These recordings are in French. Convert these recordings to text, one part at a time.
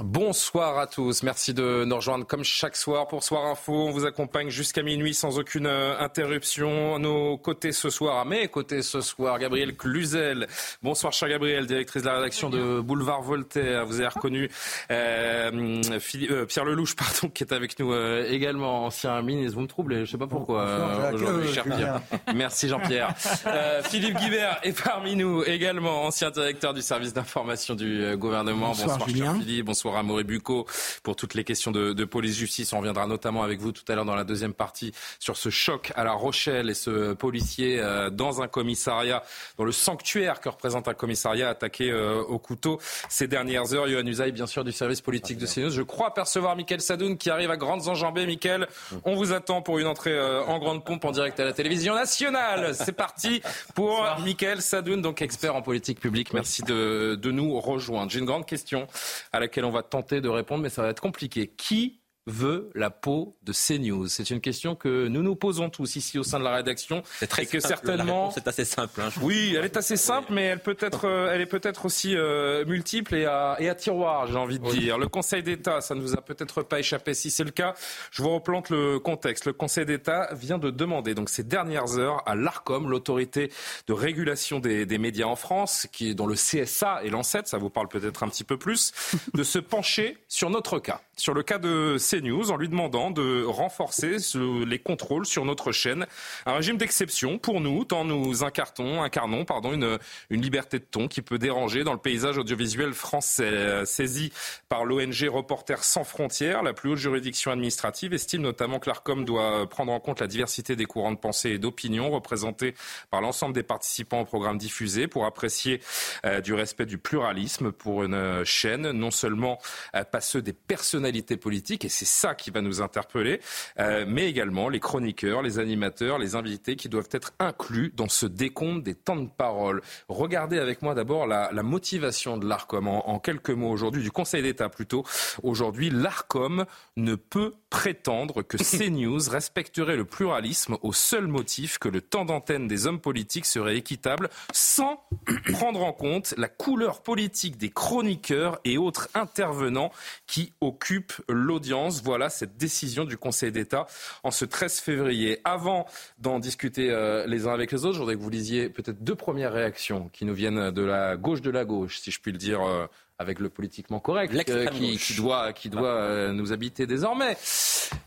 Bonsoir à tous. Merci de nous rejoindre comme chaque soir pour Soir Info. On vous accompagne jusqu'à minuit sans aucune euh, interruption. À nos côtés ce soir, à mes côtés ce soir, Gabriel Cluzel. Bonsoir, cher Gabriel, directrice de la rédaction de Boulevard Voltaire. Vous avez reconnu euh, Philippe, euh, Pierre Lelouch, pardon, qui est avec nous euh, également, ancien ministre. Vous me troublez, je sais pas pourquoi euh, aujourd'hui, cher Pierre. Merci Jean-Pierre. Euh, Philippe Guibert est parmi nous également, ancien directeur du service d'information du gouvernement. Bonsoir, Julien. Philippe. Bonsoir à Maurice Bucco pour toutes les questions de, de police-justice. On reviendra notamment avec vous tout à l'heure dans la deuxième partie sur ce choc à La Rochelle et ce policier euh, dans un commissariat, dans le sanctuaire que représente un commissariat attaqué euh, au couteau ces dernières heures. Yohann Usaï, bien sûr, du service politique de CNews. Je crois percevoir Mickaël Sadoun qui arrive à grandes enjambées. Mickaël, on vous attend pour une entrée euh, en grande pompe en direct à la télévision nationale. C'est parti pour Mickaël Sadoun, donc expert en politique publique. Merci de, de nous rejoindre. J'ai une grande question à laquelle on va tenter de répondre, mais ça va être compliqué. Qui veut la peau de CNews C'est une question que nous nous posons tous ici au sein de la rédaction. C'est très et que simple, certainement. réponse est assez simple. hein. Oui, elle est assez simple, mais elle peut être, euh, elle est peut-être aussi euh, multiple et à, et à tiroir, j'ai envie de dire. Le Conseil d'État, ça ne vous a peut-être pas échappé. Si c'est le cas, je vous replante le contexte. Le Conseil d'État vient de demander, donc ces dernières heures, à l'Arcom, l'autorité de régulation des, des médias en France, qui est dont le CSA est l'ancêtre, ça vous parle peut-être un petit peu plus, de se pencher sur notre cas, sur le cas de CNews, en lui demandant de renforcer ce- les contrôles sur notre chaîne. Un régime d'exception pour nous, tant nous incarnons une, liberté de ton qui peut déranger dans le paysage audiovisuel français. Euh, Saisi par l'ONG Reporters sans frontières, la plus haute juridiction administrative estime notamment que l'ARCOM doit prendre en compte la diversité des courants de pensée et d'opinion représentés par l'ensemble des participants au programme diffusé pour apprécier euh, du respect du pluralisme pour une euh, chaîne, non seulement pas ceux des personnalités politiques, ça qui va nous interpeller, euh, mais également les chroniqueurs, les animateurs, les invités qui doivent être inclus dans ce décompte des temps de parole. Regardez avec moi d'abord la, la motivation de l'ARCOM en, en quelques mots aujourd'hui, du Conseil d'État plutôt. Aujourd'hui, l'ARCOM ne peut prétendre que CNews respecterait le pluralisme au seul motif que le temps d'antenne des hommes politiques serait équitable sans prendre en compte la couleur politique des chroniqueurs et autres intervenants qui occupent l'audience. Voilà cette décision du Conseil d'État en ce 13 février. Avant d'en discuter euh, les uns avec les autres, je voudrais que vous lisiez peut-être deux premières réactions qui nous viennent de la gauche de la gauche, si je puis le dire. euh, avec le politiquement correct euh, qui, doit, qui doit euh, nous habiter désormais.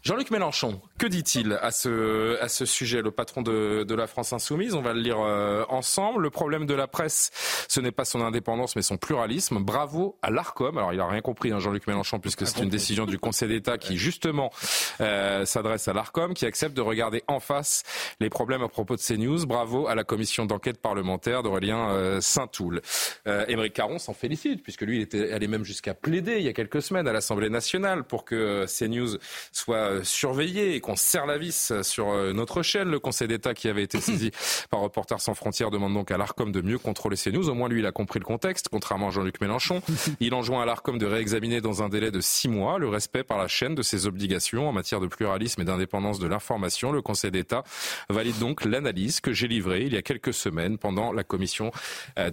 Jean-Luc Mélenchon, que dit-il à ce, à ce sujet? Le patron de, de la France insoumise, on va le lire euh, ensemble. Le problème de la presse, ce n'est pas son indépendance, mais son pluralisme. Bravo à l'ARCOM. Alors, il n'a rien compris, hein, Jean-Luc Mélenchon, puisque c'est une décision du Conseil d'État qui, justement, s'adresse à l'ARCOM, qui accepte de regarder en face les problèmes à propos de CNews. Bravo à la commission d'enquête parlementaire d'Aurélien Saint-Toul. Émeric Caron s'en félicite, puisque lui, il était allé même jusqu'à plaider il y a quelques semaines à l'Assemblée nationale pour que euh, CNews soit euh, surveillé et qu'on serre la vis sur euh, notre chaîne. Le Conseil d'État qui avait été saisi par Reporters sans frontières demande donc à l'ARCOM de mieux contrôler CNews. Au moins, lui, il a compris le contexte, contrairement à Jean-Luc Mélenchon. Il enjoint à l'ARCOM de réexaminer dans un délai de six mois le respect par la chaîne de ses obligations en matière de pluralisme et d'indépendance de l'information. Le Conseil d'État valide donc l'analyse que j'ai livrée il y a quelques semaines pendant la commission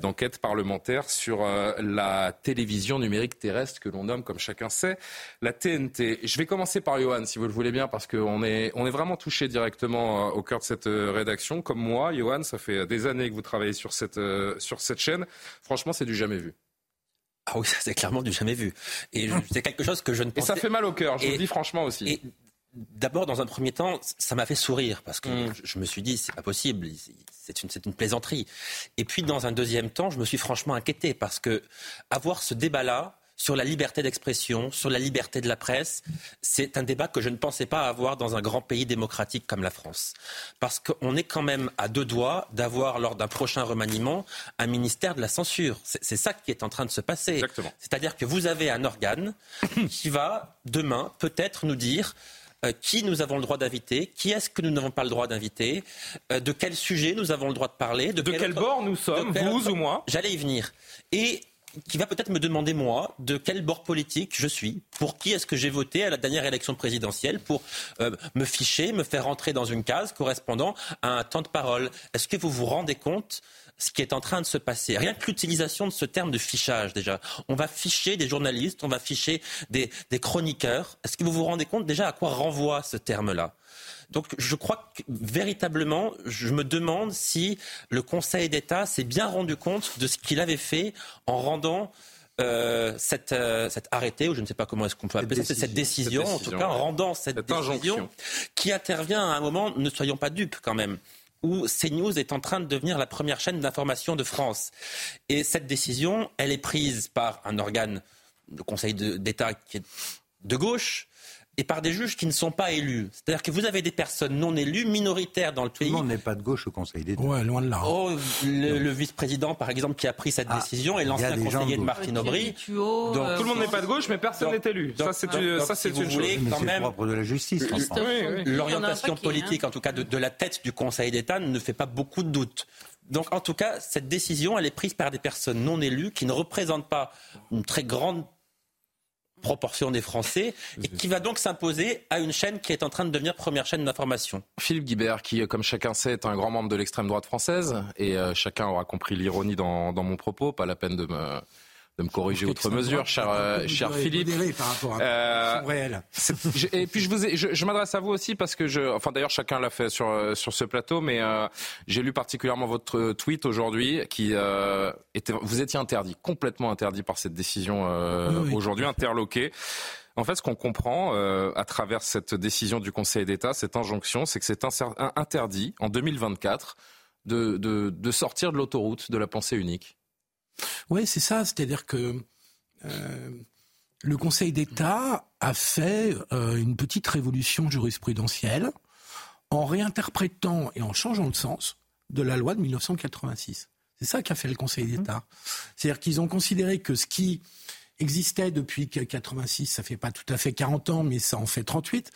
d'enquête parlementaire sur la télévision numérique terrestre que l'on nomme, comme chacun sait, la TNT. Je vais commencer par Johan, si vous le voulez bien, parce qu'on est, on est vraiment touché directement euh, au cœur de cette euh, rédaction. Comme moi, Johan, ça fait des années que vous travaillez sur cette, euh, sur cette chaîne. Franchement, c'est du jamais vu. Ah oui, ça c'est clairement du jamais vu. Et c'est quelque chose que je ne Et pensais ça fait mal au cœur, je vous Et- le dis franchement aussi. Et d'abord, dans un premier temps, ça m'a fait sourire parce que Mm. je- me suis dit, c'est pas possible, c'est une, une plaisanterie. Et puis, dans un deuxième temps, je me suis franchement inquiété parce que avoir ce débat-là sur la liberté d'expression, sur la liberté de la presse. C'est un débat que je ne pensais pas avoir dans un grand pays démocratique comme la France. Parce qu'on est quand même à deux doigts d'avoir, lors d'un prochain remaniement, un ministère de la censure. C'est ça qui est en train de se passer. C'est-à-dire que vous avez un organe qui va, demain, peut-être nous dire qui nous avons le droit d'inviter, qui est-ce que nous n'avons pas le droit d'inviter, euh, de quel sujet nous avons le droit de parler, de, quel, bord nous sommes, vous ou moi? J'allais y venir. Et qui va peut-être me demander, moi, de quel bord politique je suis, pour qui est-ce que j'ai voté à la dernière élection présidentielle, pour euh, me ficher, me faire rentrer dans une case correspondant à un temps de parole? Est-ce que vous vous rendez compte ce qui est en train de se passer. Rien que l'utilisation de ce terme de fichage déjà. On va ficher des journalistes, on va ficher des, des chroniqueurs. Est-ce que vous vous rendez compte déjà à quoi renvoie ce terme-là? Donc je crois que véritablement, je me demande si le Conseil d'État s'est bien rendu compte de ce qu'il avait fait en rendant euh, cette, euh, cet arrêté, ou je ne sais pas comment est-ce qu'on peut appeler cette, cette, décision, en tout cas en rendant cette, décision qui intervient à un moment, ne soyons pas dupes quand même, où CNews est en train de devenir la première chaîne d'information de France. Et cette décision, elle est prise par un organe, le Conseil d'État de gauche, et par des juges qui ne sont pas élus. C'est-à-dire que vous avez des personnes non élues, minoritaires dans le pays. Tout le monde n'est pas de gauche au Conseil d'État. Ouais, loin de là. Oh, le, vice-président, par exemple, qui a pris cette ah, décision, et l'ancien conseiller de, Martine Aubry. Donc, euh, tout le monde n'est pas de gauche, mais personne n'est élu. ça, c'est ça, c'est une chose. Quand même, propre de la justice. L'orientation politique, en tout cas, de, de la tête du Conseil d'État, ne fait pas beaucoup de doutes. Donc, en tout cas, cette décision, elle est prise par des personnes non élues qui ne représentent pas une très grande proportion des Français et qui va donc s'imposer à une chaîne qui est en train de devenir première chaîne d'information. Philippe Guibert, qui, comme chacun sait, est un grand membre de l'extrême droite française, et euh, chacun aura compris l'ironie dans, dans, mon propos, pas la peine de me de me corriger outre mesure, cher, euh, cher Philippe. Par rapport à euh, et puis je vous ai, je, je m'adresse à vous aussi parce que je, enfin d'ailleurs chacun l'a fait sur euh, sur ce plateau, mais euh, j'ai lu particulièrement votre tweet aujourd'hui qui était, vous étiez interdit, complètement interdit par cette décision aujourd'hui, interloqué. En fait, ce qu'on comprend à travers cette décision du Conseil d'État, cette injonction, c'est que c'est interdit en 2024 de, de, de sortir de l'autoroute de la pensée unique. Oui, c'est ça. C'est-à-dire que euh, le Conseil d'État a fait euh, une petite révolution jurisprudentielle en réinterprétant et en changeant le sens de la loi de 1986. C'est ça qu'a fait le Conseil mmh. d'État. C'est-à-dire qu'ils ont considéré que ce qui existait depuis 86, ça fait pas tout à fait 40 ans, mais ça en fait 38,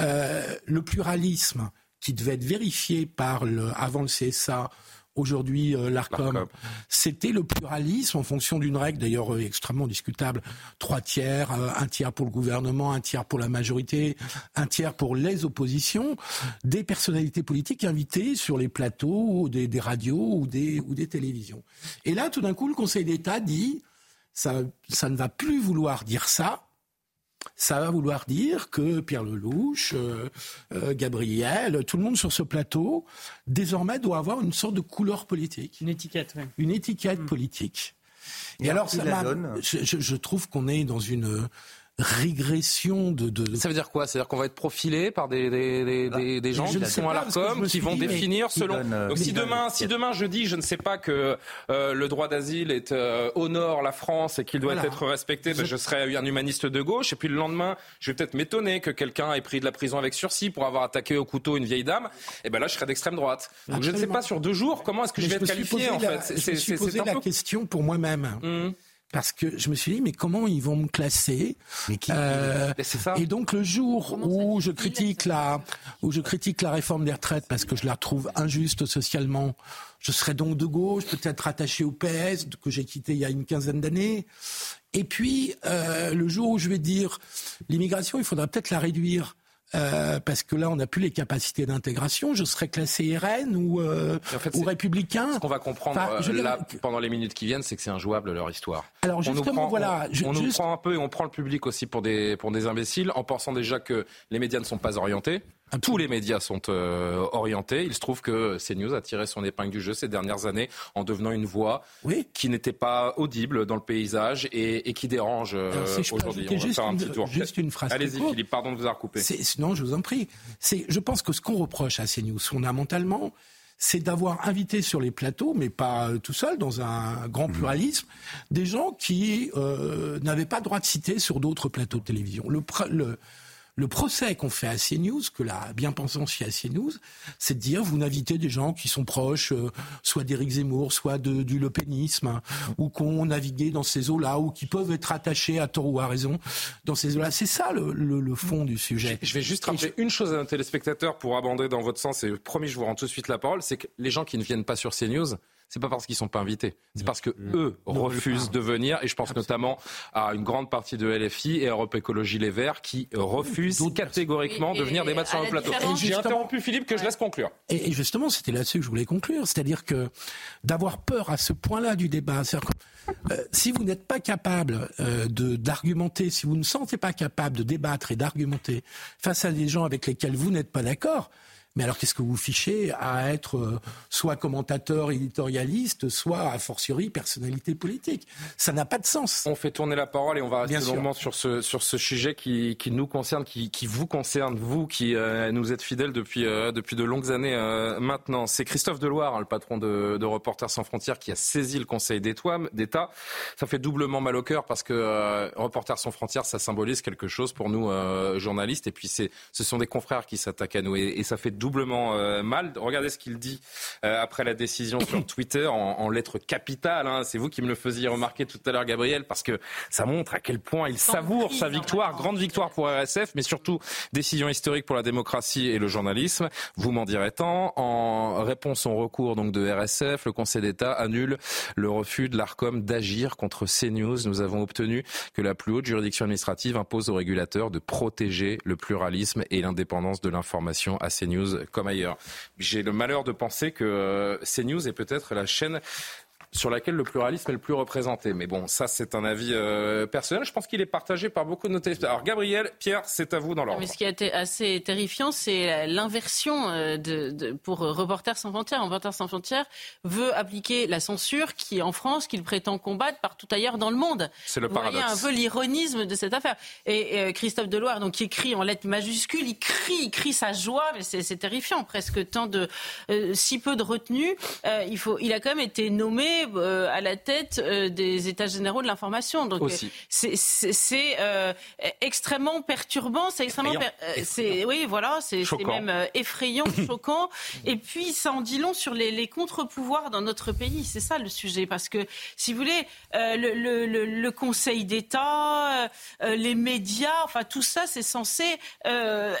euh, le pluralisme qui devait être vérifié par le, avant le CSA aujourd'hui euh, l'ARCOM, c'était le pluralisme en fonction d'une règle d'ailleurs euh, extrêmement discutable. Trois tiers, euh, un tiers pour le gouvernement, un tiers pour la majorité, un tiers pour les oppositions, des personnalités politiques invitées sur les plateaux des, des radios ou des, ou des télévisions. Et là, tout d'un coup, le Conseil d'État dit, ça, ça ne va plus vouloir dire ça, ça va vouloir dire que Pierre Lelouch, euh, euh, Gabriel, tout le monde sur ce plateau, désormais doit avoir une sorte de couleur politique. Une étiquette, oui. Une étiquette mm. politique. Et, alors, ça je, je, trouve qu'on est dans une régression de, de, Ça veut dire quoi? C'est-à-dire qu'on va être profilé par des, des, des, des gens qui sont à l'ARCOM, qui vont définir selon... Euh, Donc si demain, si demain je dis, je ne sais pas que euh, le droit d'asile est euh, au nord la France et qu'il doit être respecté, ben, je... serai un humaniste de gauche. Et puis le lendemain, je vais peut-être m'étonner que quelqu'un ait pris de la prison avec sursis pour avoir attaqué au couteau une vieille dame. Et ben là, je serai d'extrême droite. Donc je ne sais pas sur deux jours comment est-ce que je vais être qualifié en fait? Je me suis posé la question pour moi-même. Hum parce que je me suis dit mais comment ils vont me classer euh, ça. Et donc le jour où je critique la où je critique la réforme des retraites parce que je la trouve injuste socialement, je serai donc de gauche, peut-être attaché au PS que j'ai quitté il y a une quinzaine d'années. Et puis euh, le jour où je vais dire l'immigration, il faudra peut-être la réduire euh, parce que là, on n'a plus les capacités d'intégration. Je serais classé RN ou, euh, ou républicain. Ce qu'on va comprendre euh, là, pendant les minutes qui viennent, c'est que c'est injouable leur histoire. Alors justement, on nous prend, voilà, on, nous prend un peu et on prend le public aussi pour des pour des imbéciles, en pensant déjà que les médias ne sont pas orientés. Tous les médias sont euh, orientés. Il se trouve que CNews a tiré son épingle du jeu ces dernières années en devenant une voix qui n'était pas audible dans le paysage et, qui dérange euh, aujourd'hui. On va juste faire un petit tour. Juste une phrase. Allez-y, Philippe. Pardon de vous avoir coupé. Non, je vous en prie. je pense que ce qu'on reproche à CNews fondamentalement, c'est d'avoir invité sur les plateaux, mais pas euh, tout seul, dans un grand mmh. pluralisme, des gens qui euh, n'avaient pas droit de citer sur d'autres plateaux de télévision. Le, le, le procès qu'on fait à CNews, que la bien-pensance fait à CNews, c'est de dire vous n'invitez des gens qui sont proches, euh, soit d'Éric Zemmour, soit du lepénisme, ou qu'on navigué dans ces eaux-là, ou qui peuvent être attachés à tort ou à raison dans ces eaux-là. C'est ça le, fond du sujet. Je vais juste rappeler une chose à un téléspectateur pour aborder dans votre sens, et promis, je vous rends tout de suite la parole, c'est que les gens qui ne viennent pas sur CNews, c'est pas parce qu'ils sont pas invités, c'est parce que mmh. eux refusent de venir. Et je pense notamment à une grande partie de LFI et Europe Écologie Les Verts qui refusent catégoriquement de venir débattre sur le plateau. J'ai interrompu Philippe que je laisse conclure. Et justement, c'était là-dessus que je voulais conclure, c'est-à-dire que d'avoir peur à ce point-là du débat, c'est-à-dire que euh, si vous n'êtes pas capable euh, d'argumenter, si vous ne sentez pas capable de débattre et d'argumenter face à des gens avec lesquels vous n'êtes pas d'accord, mais alors qu'est-ce que vous fichez à être euh, soit commentateur éditorialiste, soit a fortiori personnalité politique? Ça n'a pas de sens. On fait tourner la parole et on va rester longuement sur ce, sur ce sujet qui, qui nous concerne, qui, qui, vous concerne, vous qui euh, nous êtes fidèles depuis, euh, depuis de longues années maintenant. C'est Christophe Deloire, hein, le patron de, de, Reporters sans frontières, qui a saisi le Conseil d'État. Ça fait doublement mal au cœur parce que Reporters sans frontières, ça symbolise quelque chose pour nous journalistes. Et puis ce sont des confrères qui s'attaquent à nous. Et, et ça fait doublement euh, mal. Regardez ce qu'il dit euh, après la décision sur Twitter en, lettres capitales. Hein. C'est vous qui me le faisiez remarquer tout à l'heure, Gabriel, parce que ça montre à quel point il savoure sa victoire. Grande victoire pour RSF, mais surtout décision historique pour la démocratie et le journalisme. Vous m'en direz tant. En réponse au recours donc de RSF, le Conseil d'État annule le refus de l'ARCOM d'agir contre CNews. Nous avons obtenu que la plus haute juridiction administrative impose aux régulateurs de protéger le pluralisme et l'indépendance de l'information à CNews comme ailleurs. J'ai le malheur de penser que euh, CNews est peut-être la chaîne sur laquelle le pluralisme est le plus représenté. Mais bon, ça, c'est un avis euh, personnel. Je pense qu'il est partagé par beaucoup de nos téléspectateurs. Alors, Gabriel, Pierre, c'est à vous dans l'ordre. Mais ce qui a été assez terrifiant, c'est l'inversion euh, de, de, pour Reporters sans frontières. Reporters sans frontières veut appliquer la censure qui, en France, qu'il prétend combattre partout ailleurs dans le monde. C'est le paradoxe. Vous voyez un peu l'ironisme de cette affaire. Et, euh, Christophe Deloire, donc, qui écrit en lettres majuscules, il crie, il crie sa joie, mais c'est terrifiant, presque tant de si peu de retenue. il faut, il a quand même été nommé euh, à la tête euh, des États généraux de l'information. Donc c'est euh, extrêmement perturbant, c'est extrêmement, c'est oui voilà, c'est même effrayant, choquant. Et puis ça en dit long sur les, les contre-pouvoirs dans notre pays. C'est ça le sujet, parce que si vous voulez, le, le, le, Conseil d'État, les médias, enfin tout ça, c'est censé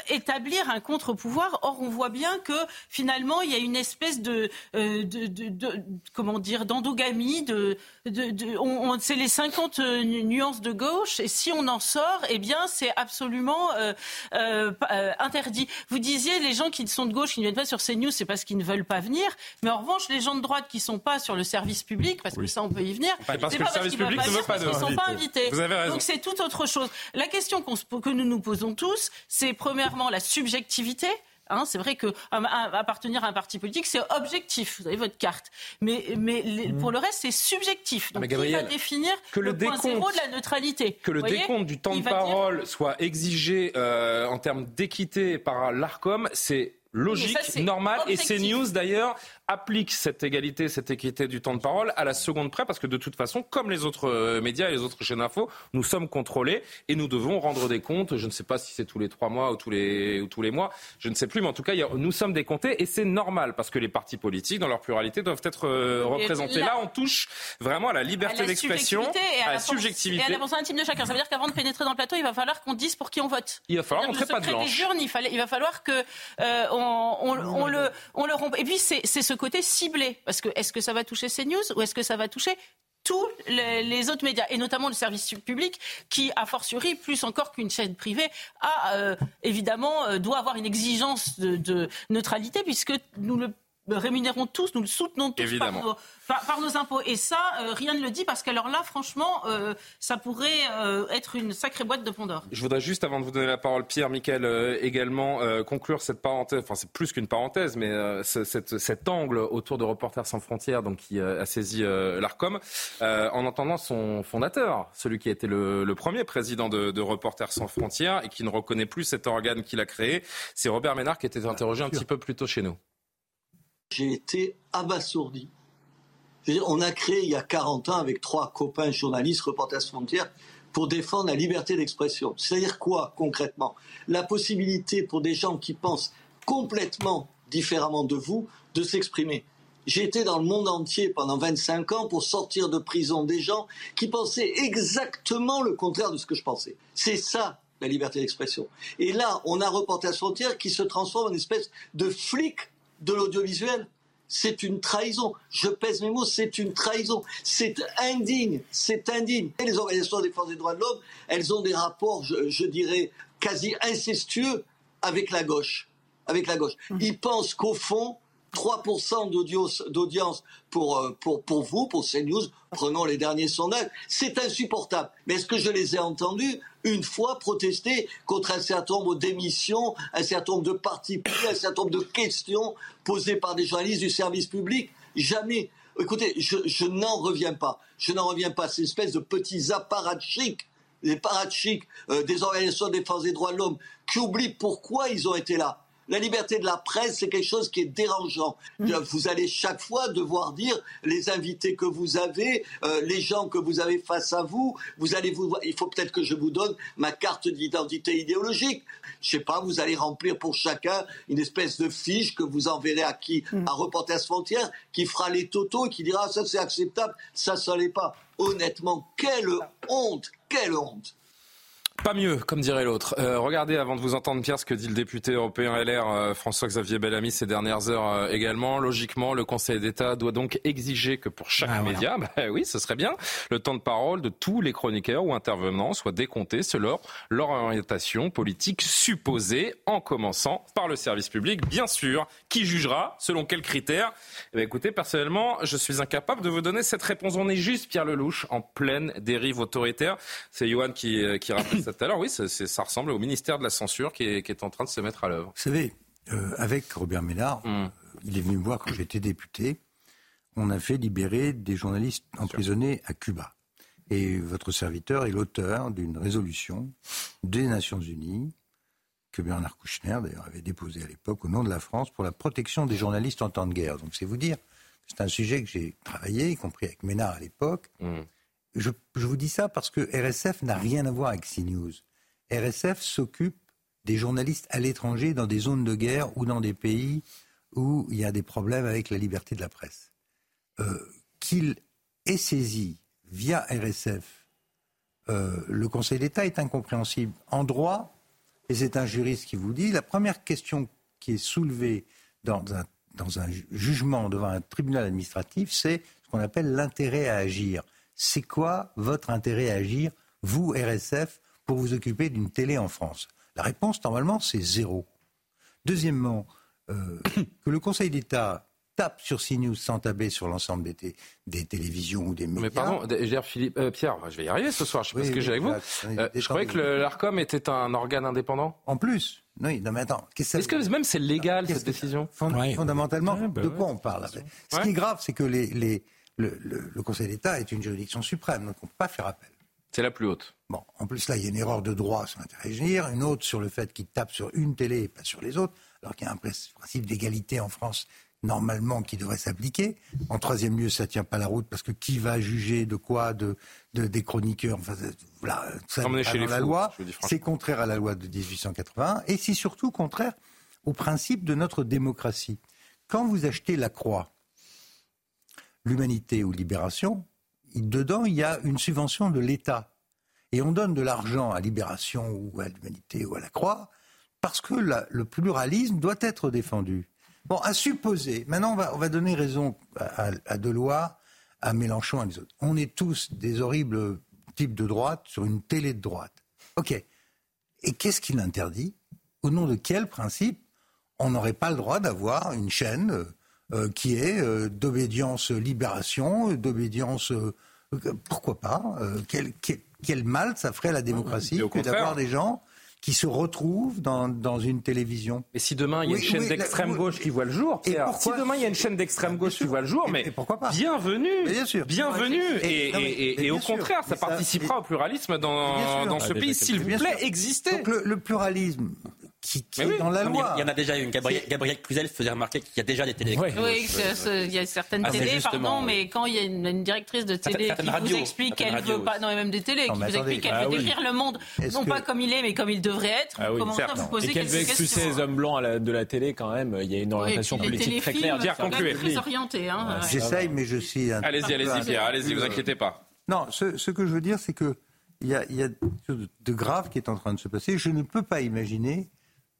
établir un contre-pouvoir. Or, on voit bien que finalement, il y a une espèce de, de, de, de comment dire, d'endogamie de, de, on, c'est les 50 euh, nuances de gauche, et si on en sort, eh bien, c'est absolument euh, euh, interdit. Vous disiez, les gens qui sont de gauche, qui ne viennent pas sur CNews, c'est parce qu'ils ne veulent pas venir. Mais en revanche, les gens de droite qui ne sont pas sur le service public, parce que ça, on peut y venir, c'est parce que le service public ne veut pas, ne sont pas invités. Donc c'est tout autre chose. La question que nous nous posons tous, c'est premièrement la subjectivité. Hein, c'est vrai que appartenir à un parti politique, c'est objectif. Vous avez votre carte. Mais, mais mmh. pour le reste, c'est subjectif. Donc, qui va définir que le, point zéro de la neutralité Que le décompte du temps de parole soit exigé euh, en termes d'équité par l'ARCOM, c'est logique, normal. Et CNews, d'ailleurs, applique cette égalité, cette équité du temps de parole à la seconde près, parce que de toute façon, comme les autres euh, médias et les autres chaînes d'info, nous sommes contrôlés et nous devons rendre des comptes. Je ne sais pas si c'est tous les trois mois ou tous les, ou tous les mois, je ne sais plus, mais en tout cas, nous sommes décomptés et c'est normal, parce que les partis politiques, dans leur pluralité, doivent être euh, représentés. Là, on touche vraiment à la liberté d'expression, à, la subjectivité. Et à la pensée intime de chacun. Ça veut dire qu'avant de pénétrer dans le plateau, il va falloir qu'on dise pour qui on vote. Il va falloir montrer pas de blanche. il, fallait, il va falloir que euh, on, on, le, on le rompe. Et puis, c'est ce côté ciblé. Parce que est-ce que ça va toucher CNews ou est-ce que ça va toucher tous les, autres médias, et notamment le service public, qui, a fortiori, plus encore qu'une chaîne privée, a euh, évidemment euh, doit avoir une exigence de, de neutralité, puisque nous le rémunérons tous, nous le soutenons tous par nos, impôts. Et ça, euh, rien ne le dit parce qu'alors là, franchement, euh, ça pourrait euh, être une sacrée boîte de Pandore. Je voudrais juste, avant de vous donner la parole, Pierre, Michael, également conclure cette parenthèse, enfin c'est plus qu'une parenthèse, mais cet angle autour de Reporters sans frontières, donc qui a saisi l'Arcom, en entendant son fondateur, celui qui a été le, premier président de, de, Reporters sans frontières et qui ne reconnaît plus cet organe qu'il a créé, c'est Robert Ménard qui était interrogé un petit peu plus tôt chez nous. J'ai été abasourdi. on a créé il y a 40 ans avec trois copains journalistes, Reporters Frontières, pour défendre la liberté d'expression. C'est-à-dire quoi concrètement? La possibilité pour des gens qui pensent complètement différemment de vous de s'exprimer. J'ai été dans le monde entier pendant 25 ans pour sortir de prison des gens qui pensaient exactement le contraire de ce que je pensais. C'est ça la liberté d'expression. Et là, on a Reporters Frontières qui se transforme en espèce de flic de l'audiovisuel. C'est une trahison. Je pèse mes mots, c'est une trahison. C'est indigne, c'est indigne. Et les organisations de défense des droits de l'homme, elles ont des rapports, je, dirais, quasi incestueux avec la gauche. Avec la gauche. Mmh. Ils pensent qu'au fond, 3% d'audience pour, euh, pour, pour vous, pour CNews, prenons les derniers sondages, c'est insupportable. Mais est-ce que je les ai entendus une fois protester contre un certain nombre d'émissions, un certain nombre de partis un certain nombre de questions posées par des journalistes du service public? Jamais. Écoutez, je, n'en reviens pas. Je n'en reviens pas. Ces espèces de petits apparatchiks les parachiques euh, des organisations de défense des droits de l'homme qui oublient pourquoi ils ont été là. La liberté de la presse, c'est quelque chose qui est dérangeant. Mm. Vous allez chaque fois devoir dire les invités que vous avez, euh, les gens que vous avez face à vous. Vous allez vous, il faut peut-être que je vous donne ma carte d'identité idéologique. Je sais pas, vous allez remplir pour chacun une espèce de fiche que vous enverrez à qui, mm. à Reporters Frontières, qui fera les totaux et qui dira ça c'est acceptable, ça ça l'est pas. Honnêtement, quelle honte, quelle honte. Pas mieux, comme dirait l'autre. Euh, regardez, avant de vous entendre, Pierre, ce que dit le député européen LR euh, François-Xavier Bellamy ces dernières heures euh, également. Logiquement, le Conseil d'État doit donc exiger que pour chaque ah, média, bah, oui, ce serait bien, le temps de parole de tous les chroniqueurs ou intervenants soit décompté selon leur orientation politique supposée, en commençant par le service public, bien sûr. Qui jugera Selon quels critères? Eh bien, Écoutez, personnellement, je suis incapable de vous donner cette réponse. On est juste, Pierre Lelouch, en pleine dérive autoritaire. C'est Johan qui, qui rappelle ça tout à l'heure, oui, ça, ça, ressemble au ministère de la censure qui est, qui est en train de se mettre à l'œuvre. Vous savez, euh, avec Robert Ménard, hum. il est venu me voir quand j'étais député, on a fait libérer des journalistes emprisonnés à Cuba. Et votre serviteur est l'auteur d'une résolution des Nations Unies que Bernard Kouchner, d'ailleurs, avait déposée à l'époque au nom de la France pour la protection des journalistes en temps de guerre. Donc c'est vous dire, c'est un sujet que j'ai travaillé, y compris avec Ménard à l'époque. Hum je, vous dis ça parce que RSF n'a rien à voir avec CNews. RSF s'occupe des journalistes à l'étranger dans des zones de guerre ou dans des pays où il y a des problèmes avec la liberté de la presse. Euh, qu'il ait saisi via RSF euh, le Conseil d'État est incompréhensible. En droit, et c'est un juriste qui vous dit, la première question qui est soulevée dans un, dans un jugement devant un tribunal administratif, c'est ce qu'on appelle l'intérêt à agir c'est quoi votre intérêt à agir, vous, RSF, pour vous occuper d'une télé en France? La réponse, normalement, c'est zéro. Deuxièmement, euh, que le Conseil d'État tape sur CNews sans taper sur l'ensemble des, des, télévisions ou des médias. Mais pardon, Philippe, euh, Pierre, je vais y arriver ce soir, je sais pas ce que j'ai avec vous. Euh, je croyais que l'ARCOM était un organe indépendant. En plus Oui, non mais attends. Est-ce que même c'est légal cette décision? Fondamentalement, bah de quoi on parle? Ce qui est grave, c'est que les, les le, Conseil d'État est une juridiction suprême, donc on ne peut pas faire appel. C'est la plus haute. Bon, en plus là, il y a une erreur de droit sur l'interagir, une autre sur le fait qu'il tape sur une télé et pas sur les autres, alors qu'il y a un principe d'égalité en France normalement qui devrait s'appliquer. En troisième lieu, ça tient pas la route parce que qui va juger de quoi de, des chroniqueurs? Enfin, voilà, ça chez la loi. C'est contraire à la loi de 1881 et c'est surtout contraire au principe de notre démocratie. Quand vous achetez la Croix, l'humanité ou Libération, dedans, il y a une subvention de l'État. Et on donne de l'argent à Libération ou à l'humanité ou à la Croix parce que le pluralisme doit être défendu. Bon, à supposer, maintenant on va, on va donner raison à, à, Deloire, à Mélenchon, à les autres. On est tous des horribles types de droite sur une télé de droite. OK. Et qu'est-ce qui l'interdit Au nom de quel principe on n'aurait pas le droit d'avoir une chaîne euh, qui est euh, d'obédience libération, d'obédience euh, pourquoi pas quel, quel, mal ça ferait à la démocratie que d'avoir des gens qui se retrouvent dans, dans une télévision. Et si demain il y a une chaîne d'extrême gauche qui voit le jour, si demain il y a une chaîne d'extrême gauche qui voit le jour, mais pourquoi pas bienvenue, bien sûr, bienvenue, et, et, et, au contraire, ça participera au pluralisme dans, dans ce pays, s'il vous plaît, exister. Donc le, pluralisme, qui, qui est dans la loi. Il y en a déjà une. Gabriel, Gabriel Cluzel faisait remarquer qu'il y a déjà des télé. Oui, il y a certaines ah, télés, pardon, mais quand il y a une, directrice de télé qui vous explique qu'elle ne veut pas, non, même des télés, qui vous explique qu'elle veut ah décrire le monde, non pas comme il est, mais comme il devrait être, ah comment ça vous posez Et qu'elle veut expulser les hommes blancs de la télé, quand même, il y a une orientation politique très claire. Dire orienté. Hein, J'essaye, mais je suis. Allez-y, allez-y, Pierre, allez-y, vous inquiétez pas. Non, ce que je veux dire, c'est que il y a, il y a de grave qui est en train de se passer. Je ne peux pas imaginer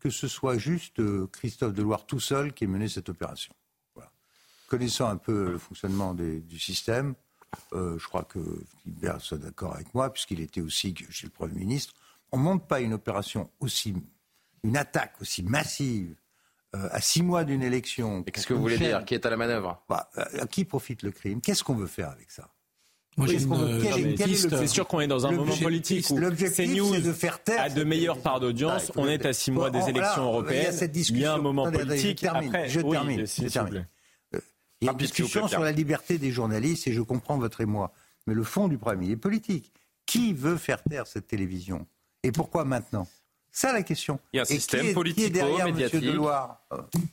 que ce soit juste euh, Christophe Deloire tout seul qui ait mené cette opération. Connaissant un peu le fonctionnement du système, euh, je crois que Philippe soit d'accord avec moi, puisqu'il était aussi chez le Premier ministre, on ne monte pas une opération aussi, une attaque aussi massive euh, à six mois d'une élection. Qu'est-ce que vous voulez dire? Qui est à la manœuvre? Bah, À qui profite le crime? Qu'est-ce qu'on veut faire avec ça? C'est sûr qu'on est dans un moment politique où CNews de faire taire, a de meilleures parts d'audience. on est à six mois des élections européennes. Il y a, un moment politique. Je termine. Après, je termine. je termine. Euh, il y a une discussion sur la liberté des journalistes et je comprends votre émoi. Mais le fond du problème, il est politique. Qui veut faire taire cette télévision? Et pourquoi maintenant? Ça la question. Il y a un système politico-médiatique.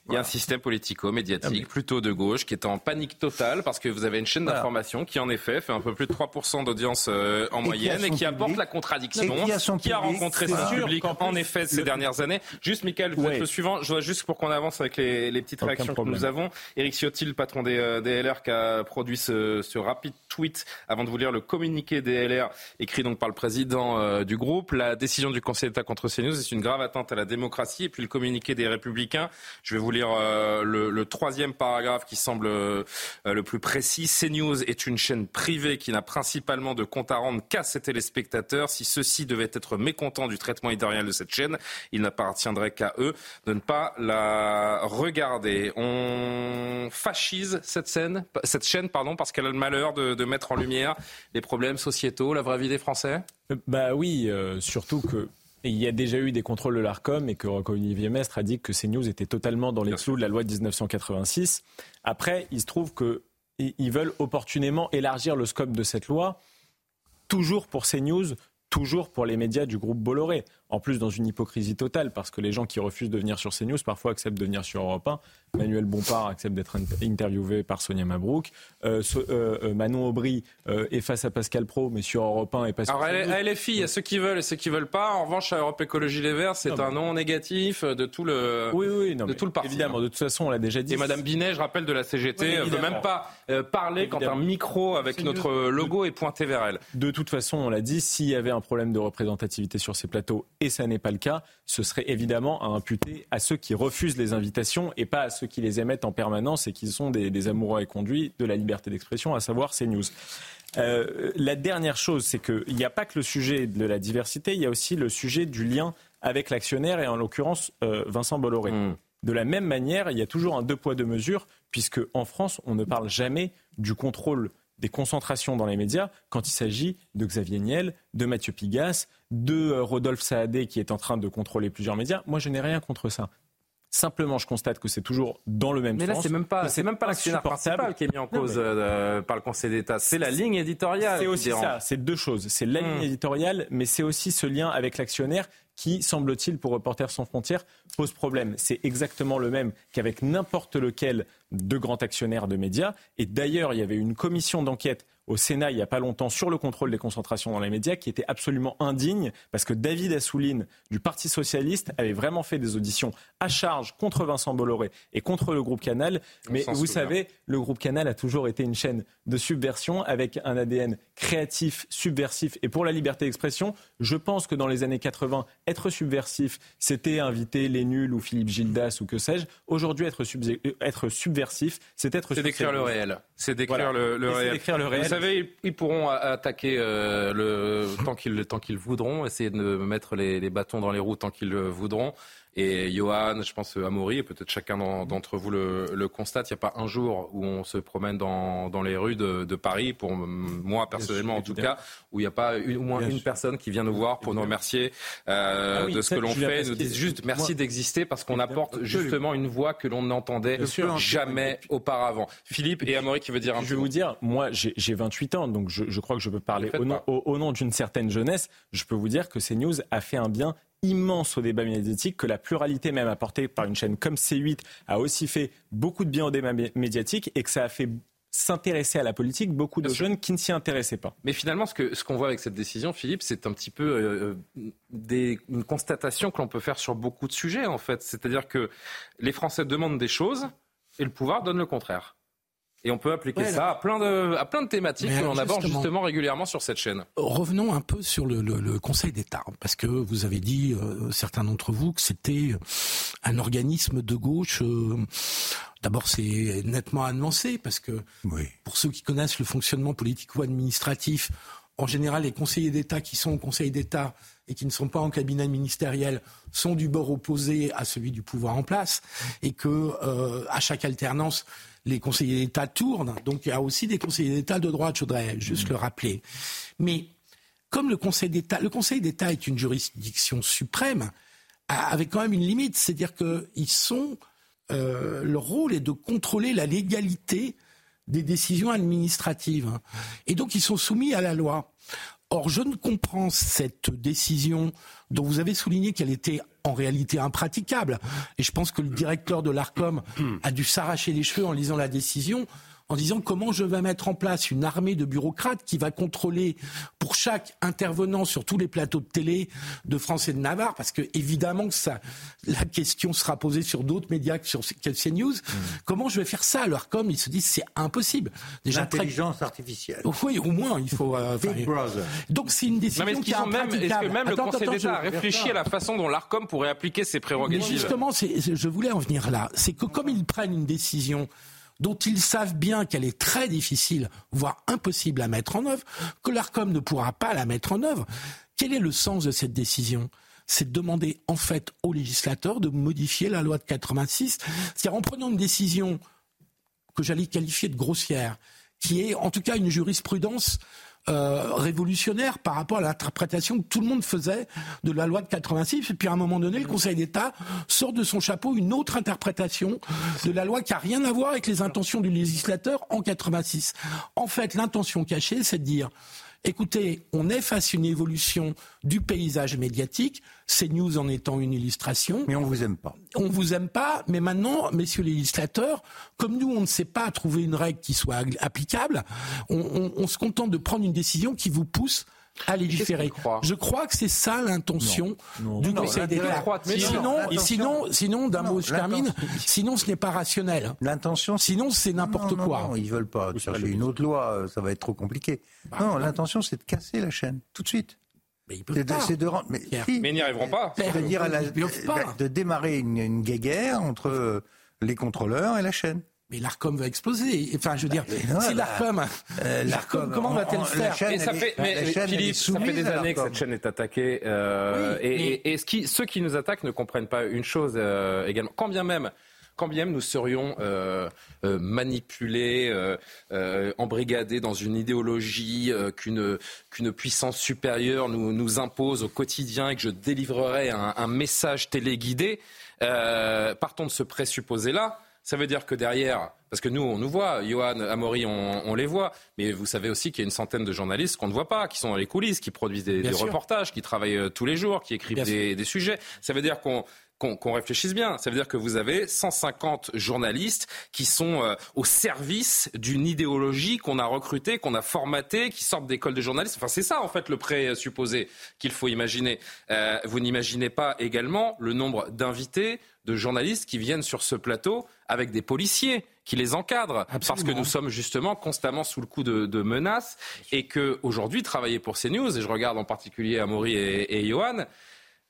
Il y a un système politico-médiatique plutôt de gauche qui est en panique totale parce que vous avez une chaîne d'information qui en effet fait un peu plus de 3% d'audience euh, en moyenne et qui apporte la contradiction, qui a, rencontré son public en effet ces dernières années. Juste Michael, vous êtes le suivant. Je voudrais juste pour qu'on avance avec les, petites réactions que nous avons. Éric Ciotti, le patron des, euh, LR, qui a produit ce, rapide tweet avant de vous lire le communiqué des LR écrit donc par le président euh, du groupe. La décision du Conseil d'État contre CNews c'est une grave atteinte à la démocratie. Et puis le communiqué des Républicains, je vais vous lire euh, le, troisième paragraphe qui semble euh, le plus précis. CNews est une chaîne privée qui n'a principalement de compte à rendre qu'à ses téléspectateurs. Si ceux-ci devaient être mécontents du traitement éditorial de cette chaîne, il n'appartiendrait qu'à eux de ne pas la regarder. On fascise cette, chaîne pardon, parce qu'elle a le malheur de, mettre en lumière les problèmes sociétaux, la vraie vie des Français? Bah oui, euh, surtout que il y a déjà eu des contrôles de l'ARCOM et que Olivier Mestre a dit que CNews était totalement dans les clous de la loi de 1986. Après, il se trouve qu'ils veulent opportunément élargir le scope de cette loi, toujours pour CNews, toujours pour les médias du groupe Bolloré. En plus, dans une hypocrisie totale, parce que les gens qui refusent de venir sur CNews parfois acceptent de venir sur Europe 1. Manuel Bompard accepte d'être interviewé par Sonia Mabrouk. Euh, euh, euh, Manon Aubry est face à Pascal Pro, mais sur Europe 1 et pas sur Alors, à LFI, il y a ceux qui veulent et ceux qui veulent pas. En revanche, à Europe Écologie Les Verts, c'est un non négatif de tout le, oui, oui, non, de tout le parti. Évidemment, de toute façon, on l'a déjà dit. Et Madame Binet, je rappelle, de la CGT, ne veut même pas parler quand un micro avec notre logo est pointé vers elle. De toute façon, on l'a dit, s'il y avait un problème de représentation sur ces plateaux, et ça n'est pas le cas, ce serait évidemment à imputer à ceux qui refusent les invitations et pas à ceux qui les émettent en permanence et qui sont des, amoureux et conduits de la liberté d'expression, à savoir CNews. Euh, la dernière chose, c'est qu'il n'y a pas que le sujet de la diversité, il y a aussi le sujet du lien avec l'actionnaire et en l'occurrence euh, Vincent Bolloré. Hmm. De la même manière, il y a toujours un deux poids deux mesures, puisque en France, on ne parle jamais du contrôle des concentrations dans les médias quand il s'agit de Xavier Niel, de Mathieu Pigas, de euh, Rodolphe Saadé qui est en train de contrôler plusieurs médias. Moi, je n'ai rien contre ça. Simplement, je constate que c'est toujours dans le même sens. Mais là, c'est même pas, c'est même pas l'actionnaire principal qui est mis en cause euh, par le Conseil d'État. C'est la ligne éditoriale. C'est aussi ça. C'est deux choses. C'est la ligne hmm. éditoriale, mais c'est aussi ce lien avec l'actionnaire qui, semble-t-il, pour Reporters sans frontières, pose problème. C'est exactement le même qu'avec n'importe lequel de grands actionnaires de médias. Et d'ailleurs, il y avait une commission d'enquête au Sénat il n'y a pas longtemps sur le contrôle des concentrations dans les médias qui était absolument indigne parce que David Assouline du Parti socialiste avait vraiment fait des auditions à charge contre Vincent Bolloré et contre le groupe Canal. Mais vous savez, le groupe Canal a toujours été une chaîne de subversion avec un ADN créatif, subversif et pour la liberté d'expression. Je pense que dans les années 80, être subversif, c'était inviter les nuls ou Philippe Gildas ou que sais-je. Aujourd'hui, être, être subversif, c'est être... C'est d'écrire le réel. C'est d'écrire le, le, réel. le réel ils pourront attaquer euh, le, tant qu'ils qu'ils voudront, essayer de mettre les, les, bâtons dans les roues tant qu'ils le voudront. Et Johan, je pense à Maury, et peut-être chacun d'entre vous le, constate, il n'y a pas un jour où on se promène dans, les rues de, Paris, pour moi personnellement en tout cas, où il n'y a pas au moins une personne qui vient nous voir pour nous remercier euh, ah de ce que l'on fait, nous dit juste merci d'exister parce qu'on apporte justement une voix que l'on n'entendait jamais auparavant. Philippe et Amaury qui veut dire un Je vais vous dire, moi j'ai 20 28 ans, donc je, crois que je peux parler au nom, au nom d'une certaine jeunesse. Je peux vous dire que CNews a fait un bien immense au débat médiatique, que la pluralité même apportée par une chaîne comme C8 a aussi fait beaucoup de bien au débat médiatique et que ça a fait s'intéresser à la politique beaucoup de jeunes qui ne s'y intéressaient pas. Mais finalement, ce qu'on ce voit avec cette décision, Philippe, c'est un petit peu euh, euh, des, une constatation que l'on peut faire sur beaucoup de sujets, en fait. C'est-à-dire que les Français demandent des choses et le pouvoir donne le contraire. Et on peut appliquer ça à plein de, à plein de thématiques que l'on aborde justement régulièrement sur cette chaîne. Revenons un peu sur le, le, le Conseil d'État, parce que vous avez dit, euh, certains d'entre vous, que c'était un organisme de gauche. Euh, d'abord, c'est nettement annoncé, parce que oui. pour ceux qui connaissent le fonctionnement politico-administratif, en général, les conseillers d'État qui sont au Conseil d'État et qui ne sont pas en cabinet ministériel sont du bord opposé à celui du pouvoir en place, et que euh, à chaque alternance, les conseillers d'État tournent. Donc il y a aussi des conseillers d'État de droite, je voudrais juste mmh. le rappeler. Mais comme le Conseil d'État, le Conseil d'État est une juridiction suprême, avec quand même une limite, c'est-à-dire qu'ils sont, euh, leur rôle est de contrôler la légalité des décisions administratives, et donc ils sont soumis à la loi. Or, je ne comprends cette décision dont vous avez souligné qu'elle était en réalité impraticable. Et je pense que le directeur de l'ARCOM a dû s'arracher les cheveux en lisant la décision en disant comment je vais mettre en place une armée de bureaucrates qui va contrôler pour chaque intervenant sur tous les plateaux de télé de France et de Navarre, parce que évidemment que ça, la question sera posée sur d'autres médias que sur CNews. Mmh. Comment je vais faire ça? Alors comme ils se disent c'est impossible. Déjà L'intelligence artificielle. Oui, au moins il faut. Euh, Big Brother. Donc c'est une décision qui est même, Est-ce que même le Conseil d'État a réfléchi à la façon dont l'Arcom pourrait appliquer ses prérogatives? Justement, je voulais en venir là. C'est que comme ils prennent une décision dont ils savent bien qu'elle est très difficile, voire impossible à mettre en œuvre, que l'ARCOM ne pourra pas la mettre en œuvre. Quel est le sens de cette décision? C'est de demander en fait aux législateurs de modifier la loi de 86, c'est-à-dire en prenant une décision que j'allais qualifier de grossière, qui est en tout cas une jurisprudence euh, révolutionnaire par rapport à l'interprétation que tout le monde faisait de la loi de 86. Et puis à un moment donné, le Conseil d'État sort de son chapeau une autre interprétation de la loi qui a rien à voir avec les intentions du législateur en 86. En fait, l'intention cachée, c'est de dire Écoutez, on est face à une évolution du paysage médiatique, CNews en étant une illustration. Mais on vous aime pas. On vous aime pas, mais maintenant, messieurs les législateurs, comme nous, on ne sait pas trouver une règle qui soit applicable, on, se contente de prendre une décision qui vous pousse à légiférer. Je crois que c'est ça l'intention du Conseil d'État. Sinon, sinon, sinon, d'un mot, je termine. Sinon, ce n'est pas rationnel. L'intention. Sinon, c'est n'importe quoi. Non, ils veulent pas chercher une autre loi. Ça va être trop compliqué. Bah, non, l'intention, c'est de casser la chaîne tout de suite. Mais ils peuvent pas. De, rendre, mais, ils n'y arriveront pas. C'est-à-dire de démarrer une, une guerre entre les contrôleurs et la chaîne. Mais l'ARCOM va exploser. Enfin, je veux dire, si l'ARCOM, euh, l'ARCOM, comment va-t-elle faire et ça fait, mais, Philippe, ça fait des années que cette chaîne est attaquée. Euh, et, et, ce qui, ceux qui nous attaquent ne comprennent pas une chose euh, également. Quand bien même quand bien même nous serions euh, euh, manipulés, euh, embrigadés dans une idéologie qu'une qu'une puissance supérieure nous, nous impose au quotidien et que je délivrerais un, un message téléguidé, partons de ce présupposé-là ça veut dire que derrière, parce que nous, on nous voit, Johan, Amaury, on, les voit, mais vous savez aussi qu'il y a une centaine de journalistes qu'on ne voit pas, qui sont dans les coulisses, qui produisent des, reportages, qui travaillent euh, tous les jours, qui écrivent des, sujets. Ça veut dire qu'on qu'on réfléchisse bien. Ça veut dire que vous avez 150 journalistes qui sont euh, au service d'une idéologie qu'on a recrutée, qu'on a formatée, qui sortent d'écoles de journalistes. Enfin, c'est ça en fait le présupposé qu'il faut imaginer. Euh, vous n'imaginez pas également le nombre d'invités, de journalistes qui viennent sur ce plateau avec des policiers qui les encadrent, parce que nous sommes justement constamment sous le coup de, menaces, et que aujourd'hui travailler pour CNews, et je regarde en particulier Amaury et, et Johan,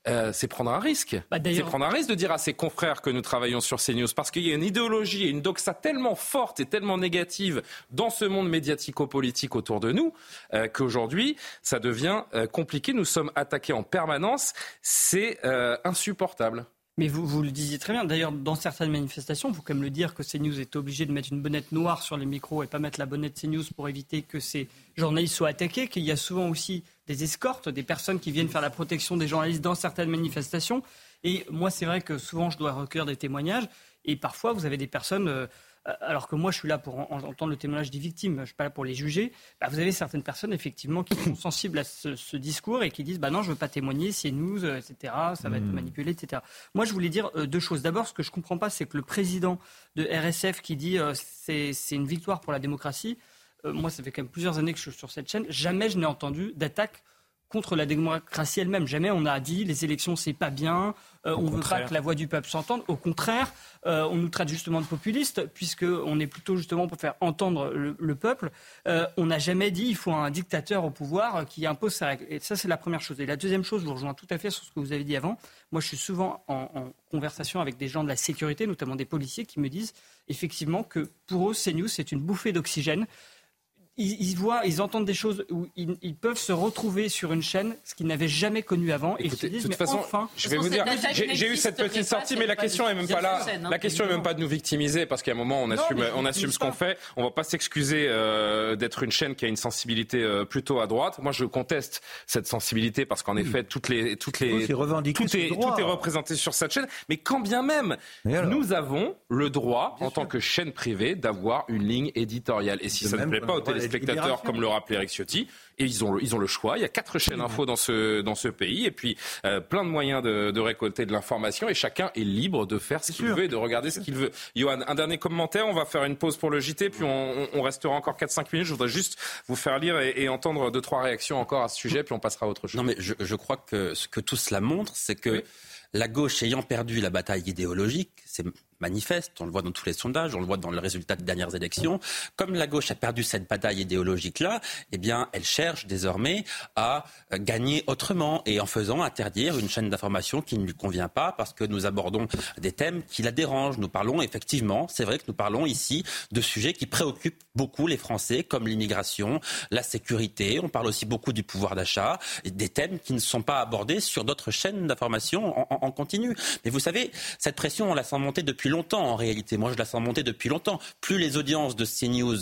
euh, c'est prendre un risque. Bah, c'est prendre un risque de dire à ses confrères que nous travaillons sur CNews parce qu'il y a une idéologie et une doxa tellement forte et tellement négative dans ce monde médiatico-politique autour de nous euh, qu'aujourd'hui, ça devient euh, compliqué. Nous sommes attaqués en permanence. C'est insupportable. Mais vous, vous le disiez très bien. D'ailleurs, dans certaines manifestations, il faut quand même le dire que CNews est obligé de mettre une bonnette noire sur les micros et pas mettre la bonnette CNews pour éviter que ces journalistes soient attaqués. Qu'il y a souvent aussi des escortes, des personnes qui viennent faire la protection des journalistes dans certaines manifestations. Et moi, c'est vrai que souvent, je dois recueillir des témoignages. Et parfois, vous avez des personnes euh, alors que moi je suis là pour entendre le témoignage des victimes, je ne suis pas là pour les juger, bah, vous avez certaines personnes effectivement qui sont sensibles à ce, discours et qui disent bah non, je ne veux pas témoigner, c'est nous, euh, etc., ça va être hmm. manipulé, etc. Moi je voulais dire euh, deux choses. D'abord, ce que je ne comprends pas, c'est que le président de RSF qui dit c'est une victoire pour la démocratie, moi ça fait quand même plusieurs années que je suis sur cette chaîne, jamais je n'ai entendu d'attaque contre la démocratie elle-même. Jamais on a dit les élections c'est pas bien, euh, on veut pas que la voix du peuple s'entende. Au contraire, euh, on nous traite justement de populistes puisque on est plutôt justement pour faire entendre le, peuple. Euh, on n'a jamais dit il faut un dictateur au pouvoir qui impose sa règle. Et ça c'est la première chose. Et la deuxième chose, je vous rejoins tout à fait sur ce que vous avez dit avant. Moi je suis souvent en, en conversation avec des gens de la sécurité, notamment des policiers, qui me disent effectivement que pour eux CNews c'est une bouffée d'oxygène ils, voient, ils entendent des choses où ils, peuvent se retrouver sur une chaîne, ce qu'ils n'avaient jamais connu avant. et ils se disent, de toute façon, enfin, je vais vous dire, j'ai eu cette petite sortie, mais la question est même pas là. Hein, la question est même pas de nous victimiser, parce qu'à un moment, on assume, on assume ce qu'on fait. On va pas s'excuser euh, d'être une chaîne qui a une sensibilité euh, plutôt à droite. Moi, je conteste cette sensibilité parce qu'en effet, toutes les, toutes les, tout est, tout est représenté sur cette chaîne. Mais quand bien même, nous avons le droit, en tant que chaîne privée, d'avoir une ligne éditoriale. Et si ça ne plaît pas aux spectateurs, comme le rappelait Eric Ciotti. Et ils ont, ils ont le choix. Il y a quatre chaînes info dans ce, dans ce pays et puis euh, plein de moyens de, de récolter de l'information et chacun est libre de faire ce qu'il veut et de regarder ce qu'il veut. Johan, un dernier commentaire. On va faire une pause pour le JT puis on, on restera encore 4-5 minutes. Je voudrais juste vous faire lire et, et, entendre deux, trois réactions encore à ce sujet puis on passera à autre chose. Non mais je, je crois que ce que tout cela montre, c'est que la gauche ayant perdu la bataille idéologique, c'est manifeste, on le voit dans tous les sondages, on le voit dans le résultat des dernières élections. Comme la gauche a perdu cette bataille idéologique-là, eh bien, elle cherche désormais à gagner autrement et en faisant interdire une chaîne d'information qui ne lui convient pas parce que nous abordons des thèmes qui la dérangent. Nous parlons effectivement, c'est vrai que nous parlons ici de sujets qui préoccupent beaucoup les Français, comme l'immigration, la sécurité. On parle aussi beaucoup du pouvoir d'achat, des thèmes qui ne sont pas abordés sur d'autres chaînes d'information en, en, continu. Mais vous savez, cette pression, on la sent monter depuis longtemps en réalité. Moi, je la sens monter depuis longtemps. Plus les audiences de CNews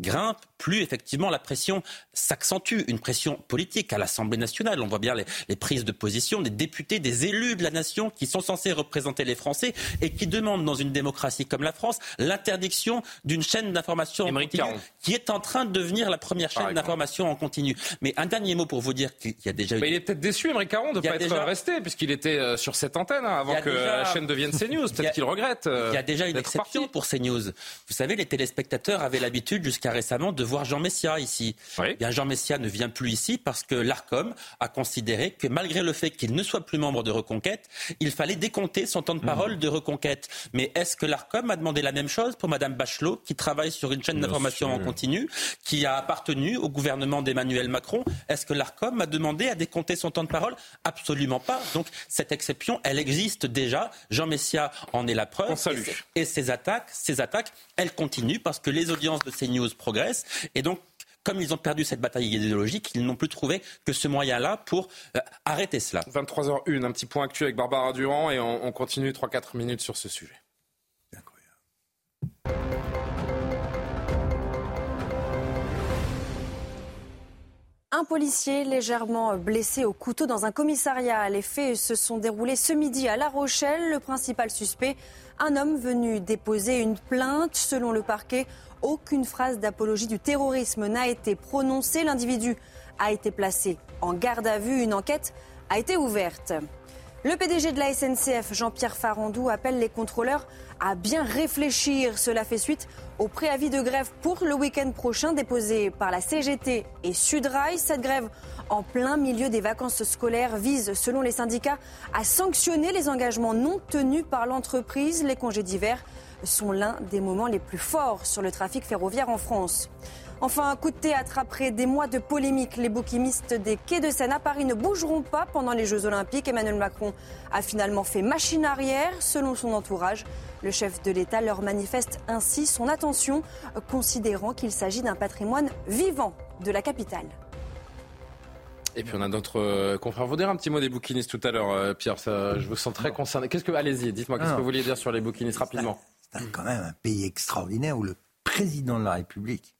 grimpe, plus effectivement la pression s'accentue, une pression politique à l'Assemblée nationale. On voit bien les, prises de position des députés, des élus de la nation qui sont censés représenter les Français et qui demandent dans une démocratie comme la France l'interdiction d'une chaîne d'information en continu qui est en train de devenir la première chaîne d'information en continu. Mais un dernier mot pour vous dire qu'il y a déjà eu... Mais il est peut-être déçu, Émeric Caron, de ne pas être resté puisqu'il était euh, sur cette antenne hein, avant que la chaîne devienne CNews. Peut-être qu'il regrette. il y a déjà une exception pour CNews. Vous savez, les téléspectateurs avaient l'habitude jusqu'à récemment de voir Jean Messia ici. Eh bien, Jean Messia ne vient plus ici parce que l'ARCOM a considéré que malgré le fait qu'il ne soit plus membre de Reconquête, il fallait décompter son temps de parole de Reconquête. Mais est-ce que l'ARCOM a demandé la même chose pour Madame Bachelot, qui travaille sur une chaîne d'information en continu, qui a appartenu au gouvernement d'Emmanuel Macron? Est-ce que l'ARCOM a demandé à décompter son temps de parole? Absolument pas. Donc cette exception, elle existe déjà. Jean Messia en est la preuve. Et, et ces attaques, ces attaques, elles continuent parce que les audiences de CNews progressent. Et donc, comme ils ont perdu cette bataille idéologique, ils n'ont plus trouvé que ce moyen-là pour euh, arrêter cela. 23h01, un petit point actuel avec Barbara Durand et on, on continue 3-4 minutes sur ce sujet. Un policier légèrement blessé au couteau dans un commissariat. Les faits se sont déroulés ce midi à La Rochelle. Le principal suspect, un homme venu déposer une plainte. Selon le parquet, aucune phrase d'apologie du terrorisme n'a été prononcée. L'individu a été placé en garde à vue. Une enquête a été ouverte. Le PDG de la SNCF, Jean-Pierre Farandou, appelle les contrôleurs à bien réfléchir. Cela fait suite au préavis de grève pour le week-end prochain déposé par la CGT et Sudrail. Cette grève en plein milieu des vacances scolaires vise, selon les syndicats, à sanctionner les engagements non tenus par l'entreprise. Les congés d'hiver sont l'un des moments les plus forts sur le trafic ferroviaire en France. Enfin, un coup de théâtre après des mois de polémique. Les bouquinistes des quais de Seine à Paris ne bougeront pas pendant les Jeux Olympiques. Emmanuel Macron a finalement fait machine arrière. Selon son entourage, le chef de l'État leur manifeste ainsi son attention, considérant qu'il s'agit d'un patrimoine vivant de la capitale. Et puis on a d'autres euh, confrères. Vous dire un petit mot des bouquinistes tout à l'heure, euh, Pierre. je vous sens très concerné. Qu'est-ce que, allez-y, dites-moi, qu'est-ce que vous vouliez dire sur les bouquinistes rapidement? C'est quand même un pays extraordinaire où le président de la République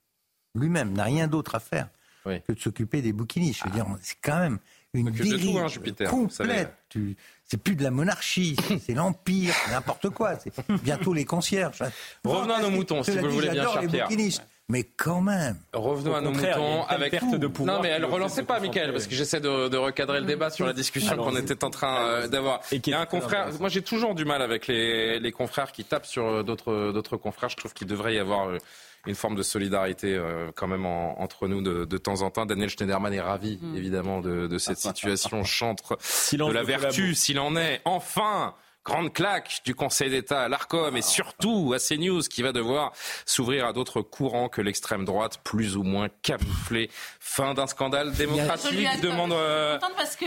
lui-même n'a rien d'autre à faire que de s'occuper des bouquinistes. Je veux dire, c'est quand même une dérive tout, hein, Jupiter, vous savez. complète. Tu- C'est plus de la monarchie, c'est- l'empire, c'est n'importe quoi. C'est bientôt les concierges. Revenons à nos moutons, si vous le voulez bien, j'adore cher les Pierre. bouquinistes, Mais quand même. Revenons à nos moutons avec perte de pouvoir Non mais elle relancez pas, Michael, parce que j'essaie de, de recadrer le débat sur la discussion qu'on était en train euh, d'avoir. Et qui Il y a est un confrère. Moi, j'ai toujours du mal avec les, les confrères qui tapent sur euh, d'autres d'autres confrères. Je trouve qu'il devrait y avoir euh, une forme de solidarité euh, quand même en- entre nous de, de temps en temps. Daniel Schneiderman est ravi, évidemment, de, de cette situation chantre Silence de la vertu, s'il en est. Enfin Grande claque du Conseil d'État à l'ARCOM et surtout à CNews qui va devoir s'ouvrir à d'autres courants que l'extrême droite plus ou moins camouflée. Fin d'un scandale Je démocratique, accorde- demande... euh, contente parce que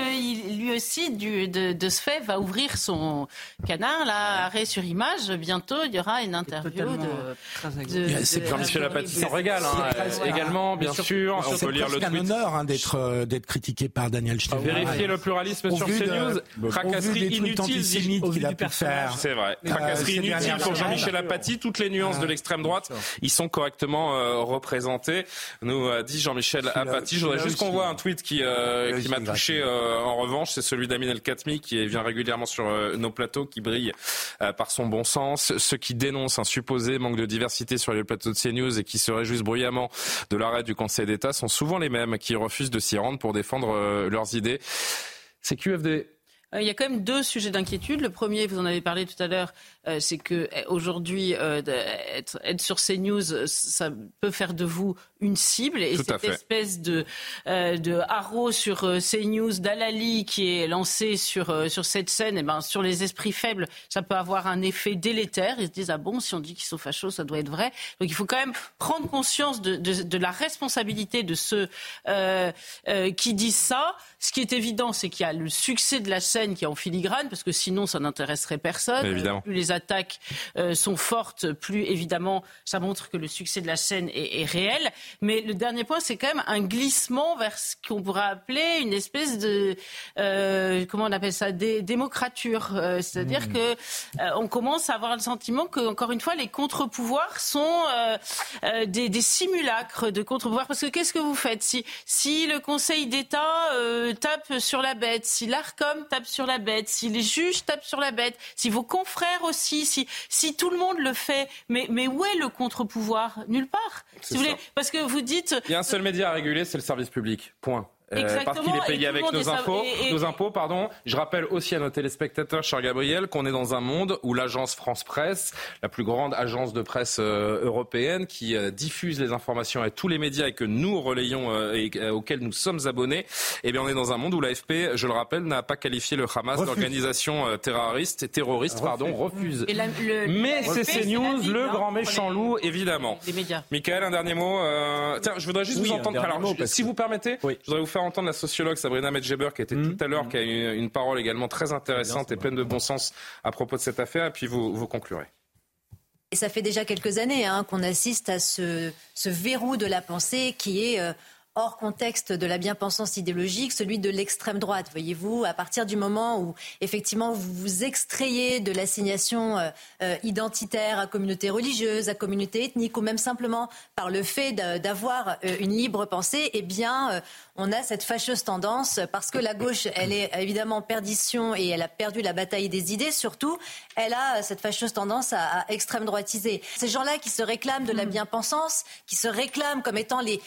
lui aussi, du, de, de ce fait, va ouvrir son canard, là, arrêt sur image. Bientôt, il y aura une interview de. C'est Jean-Michel Apathy s'en régale, hein, C'est- euh, également, bien sûr. On C'est peut lire le presque un tweet. honneur hein, d'être euh, d'être critiqué par Daniel Schneider. Vérifier le pluralisme sur CNews. tweets inutile. Qu'il a du personnage. C'est vrai. Euh, Tracasserie ces inutile pour. Jean-Michel Apathy. Toutes les nuances de l'extrême droite, ils sont correctement euh, représentés. Nous a dit Jean-Michel Apathy. Je voudrais juste qu'on voit un tweet qui, euh, qui m'a touché euh, en revanche. C'est celui d'Amin El Khatmi qui vient régulièrement sur euh, nos plateaux, qui brille euh, par son bon sens. Ceux qui dénoncent un supposé manque de diversité sur les plateaux de CNews et qui se réjouissent bruyamment de l'arrêt du Conseil d'État sont souvent les mêmes qui refusent de s'y rendre pour défendre euh, leurs idées. C'est QFD. Euh, Il y a quand même deux sujets d'inquiétude. Le premier, vous en avez parlé tout à l'heure, euh, c'est que euh, aujourd'hui, euh, être, être sur CNews, ça peut faire de vous une cible. Et Tout cette fait. espèce de, euh, de haro sur CNews d'Alali qui est lancé sur, sur cette scène, et ben, sur les esprits faibles, ça peut avoir un effet délétère. Ils se disent, ah bon, si on dit qu'ils sont fachos, ça doit être vrai. Donc il faut quand même prendre conscience de, de, de la responsabilité de ceux qui disent ça. Ce qui est évident, c'est qu'il y a le succès de la scène qui est en filigrane, parce que sinon, ça n'intéresserait personne. Évidemment. Plus les attaques euh, sont fortes, plus évidemment, ça montre que le succès de la scène est, est réel. Mais le dernier point, c'est quand même un glissement vers ce qu'on pourrait appeler une espèce de, euh, comment on appelle ça, Dé- démocrature. Euh, C'est-à-dire que euh, on commence à avoir le sentiment que, encore une fois, les contre-pouvoirs sont des, des simulacres de contre-pouvoirs. Parce que qu'est-ce que vous faites si, si le Conseil d'État tape sur la bête, si l'Arcom tape sur la bête, si les juges tapent sur la bête, si vos confrères aussi, si, si tout le monde le fait, mais, mais où est le contre-pouvoir? Nulle part. Si vous voulez, parce que vous dites, Il y a un seul média à réguler, c'est le service public. Point. Euh, parce qu'il est payé avec nos et- et- nos impôts, pardon. Je rappelle aussi à nos téléspectateurs, cher Gabriel, qu'on est dans un monde où l'agence France Presse, la plus grande agence de presse euh, européenne, qui euh, diffuse les informations à tous les médias et que nous relayons euh, et auxquels nous sommes abonnés, eh bien, on est dans un monde où l'AFP, je le rappelle, n'a pas qualifié le Hamas Refuse. d'organisation terroriste, terroriste, pardon, refuse. et la- le- Mais c'est CNews, le hein, grand méchant les- loup, évidemment. Les médias. Michael, un dernier mot. Euh, Tiens, je voudrais juste Oui, vous entendre. Alors, mot, je- parce si que- vous permettez, Oui. je voudrais vous faire entendre la sociologue Sabrina Medjeber, qui était Mmh. tout à l'heure, qui a une, une parole également très intéressante et pleine de bon sens à propos de cette affaire, et puis vous, vous conclurez. Et ça fait déjà quelques années hein, qu'on assiste à ce, ce verrou de la pensée qui est euh, hors contexte de la bien-pensance idéologique, celui de l'extrême droite. Voyez-vous, à partir du moment où effectivement vous vous extrayez de l'assignation euh, euh, identitaire à communauté religieuse, à communauté ethnique, ou même simplement par le fait d'avoir euh, une libre pensée, eh bien, on a cette fâcheuse tendance, parce que la gauche, elle est évidemment en perdition et elle a perdu la bataille des idées, surtout, elle a cette fâcheuse tendance à, à extrême droitiser. Ces gens-là qui se réclament de la bien-pensance, qui se réclament comme étant les